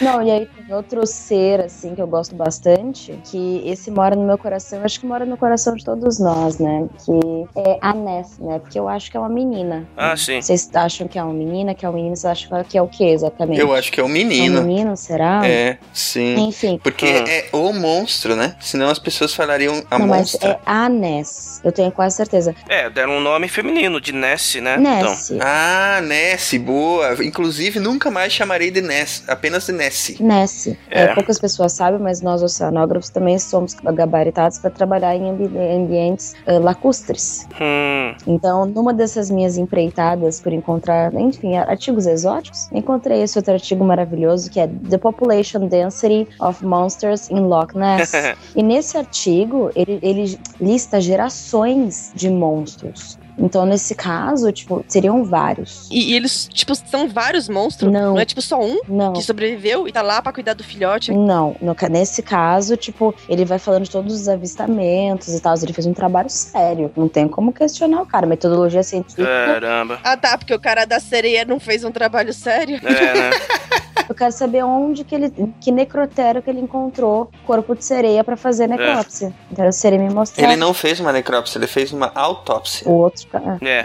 [SPEAKER 1] Não, e aí outro ser, assim, que eu gosto bastante, que esse mora no meu coração, eu acho que mora no coração de todos nós, né? Que é a Ness, né? Porque eu acho que é uma menina.
[SPEAKER 4] Ah, sim.
[SPEAKER 1] Vocês acham que é uma menina, que é um menino, vocês acham que é o que exatamente?
[SPEAKER 3] Eu acho que é um menino.
[SPEAKER 1] É um menino, será?
[SPEAKER 3] É, sim.
[SPEAKER 1] Enfim.
[SPEAKER 3] Porque
[SPEAKER 1] Hum.
[SPEAKER 3] é o monstro, né? Senão as pessoas falariam a
[SPEAKER 1] não, mas
[SPEAKER 3] monstra.
[SPEAKER 1] é a Ness. Ness. Eu tenho quase certeza.
[SPEAKER 4] É, deram um nome feminino de Nessie, né?
[SPEAKER 1] Ness.
[SPEAKER 3] Ah, Nessie, boa. Inclusive, nunca mais chamarei de Ness, apenas de Nessie.
[SPEAKER 1] Ness.
[SPEAKER 4] É.
[SPEAKER 1] É, poucas pessoas sabem, mas nós oceanógrafos também somos gabaritados para trabalhar em ambi- ambientes eh, lacustres.
[SPEAKER 4] Hum.
[SPEAKER 1] Então, numa dessas minhas empreitadas por encontrar, enfim, artigos exóticos, encontrei esse outro artigo maravilhoso que é The Population Density of Monsters in Loch Ness. *laughs* e nesse artigo, ele, ele lista gerações de monstros. Então, nesse caso, tipo, seriam vários.
[SPEAKER 2] E, e eles, tipo, são vários monstros?
[SPEAKER 1] Não.
[SPEAKER 2] Não é tipo só um
[SPEAKER 1] Não.
[SPEAKER 2] que sobreviveu e tá lá pra cuidar do filhote?
[SPEAKER 1] Não, no ca- nesse caso, tipo, ele vai falando de todos os avistamentos e tal. Ele fez um trabalho sério. Não tem como questionar o cara. Metodologia científica.
[SPEAKER 4] Caramba.
[SPEAKER 2] Ah, tá, porque o cara da sereia não fez um trabalho sério?
[SPEAKER 4] É, né? *laughs*
[SPEAKER 1] Eu quero saber onde que ele. Que necrotério que ele encontrou corpo de sereia pra fazer necrópsia. Então, se ele me mostrar.
[SPEAKER 3] Ele não fez uma necrópsia, ele fez uma autópsia.
[SPEAKER 1] O outro cara.
[SPEAKER 4] É.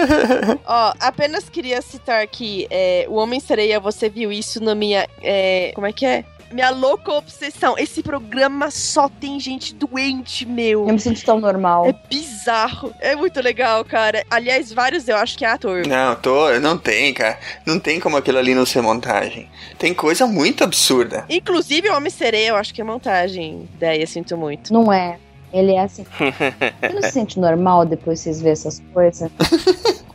[SPEAKER 4] *laughs*
[SPEAKER 2] Ó, apenas queria citar que é, o Homem-Sereia, você viu isso na minha. é, como é que é? Minha louca obsessão. Esse programa só tem gente doente, meu.
[SPEAKER 1] Eu me sinto tão normal.
[SPEAKER 2] É bizarro. É muito legal, cara. Aliás, vários eu acho que é ator.
[SPEAKER 3] Não, tô, não tem, cara. Não tem como aquilo ali não ser montagem. Tem coisa muito absurda.
[SPEAKER 2] Inclusive, o Homem-Sereia, eu acho que é montagem. Ideia, sinto muito.
[SPEAKER 1] Não é. Ele é assim. *laughs* Você não se sente normal depois que vocês vêem essas coisas? *laughs*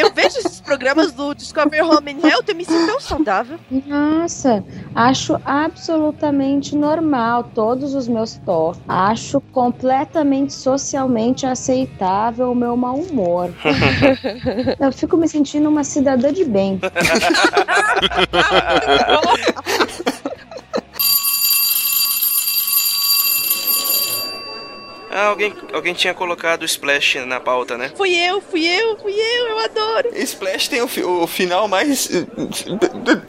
[SPEAKER 2] Eu vejo esses programas do Discover Home and Health e me sinto tão saudável.
[SPEAKER 1] Nossa, acho absolutamente normal todos os meus toques. Acho completamente socialmente aceitável o meu mau humor. *laughs* Eu fico me sentindo uma cidadã de bem. *laughs* *laughs*
[SPEAKER 4] Ah, alguém, alguém tinha colocado o Splash na pauta, né?
[SPEAKER 2] Fui eu, fui eu, fui eu, eu adoro.
[SPEAKER 3] Splash tem o, fi- o final mais.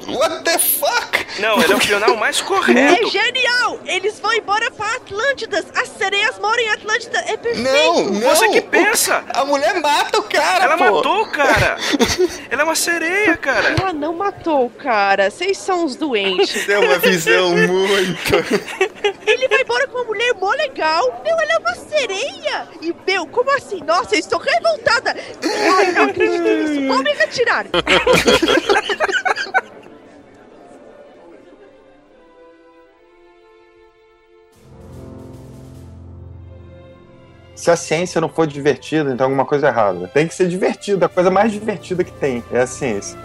[SPEAKER 3] What the fuck?
[SPEAKER 4] Não, ele é o final mais
[SPEAKER 2] É
[SPEAKER 4] correto.
[SPEAKER 2] genial! Eles vão embora pra Atlântidas. As sereias moram em Atlântida. É perfeito.
[SPEAKER 3] Não, não.
[SPEAKER 4] Você que pensa!
[SPEAKER 3] A mulher mata o cara,
[SPEAKER 4] Ela
[SPEAKER 3] pô.
[SPEAKER 4] matou o cara! *laughs* Ela é uma sereia, cara!
[SPEAKER 2] Ela não matou o cara. Vocês são os doentes.
[SPEAKER 3] É uma visão *laughs* muito.
[SPEAKER 2] Ele vai embora com uma mulher mó legal. Meu, ela é uma sereia. E, meu, como assim? Nossa, eu estou revoltada. Ai, não acredito nisso. Vou me retirar. *laughs*
[SPEAKER 15] Se a ciência não for divertida, então alguma coisa é errada. Tem que ser divertida, a coisa mais divertida que tem é a ciência.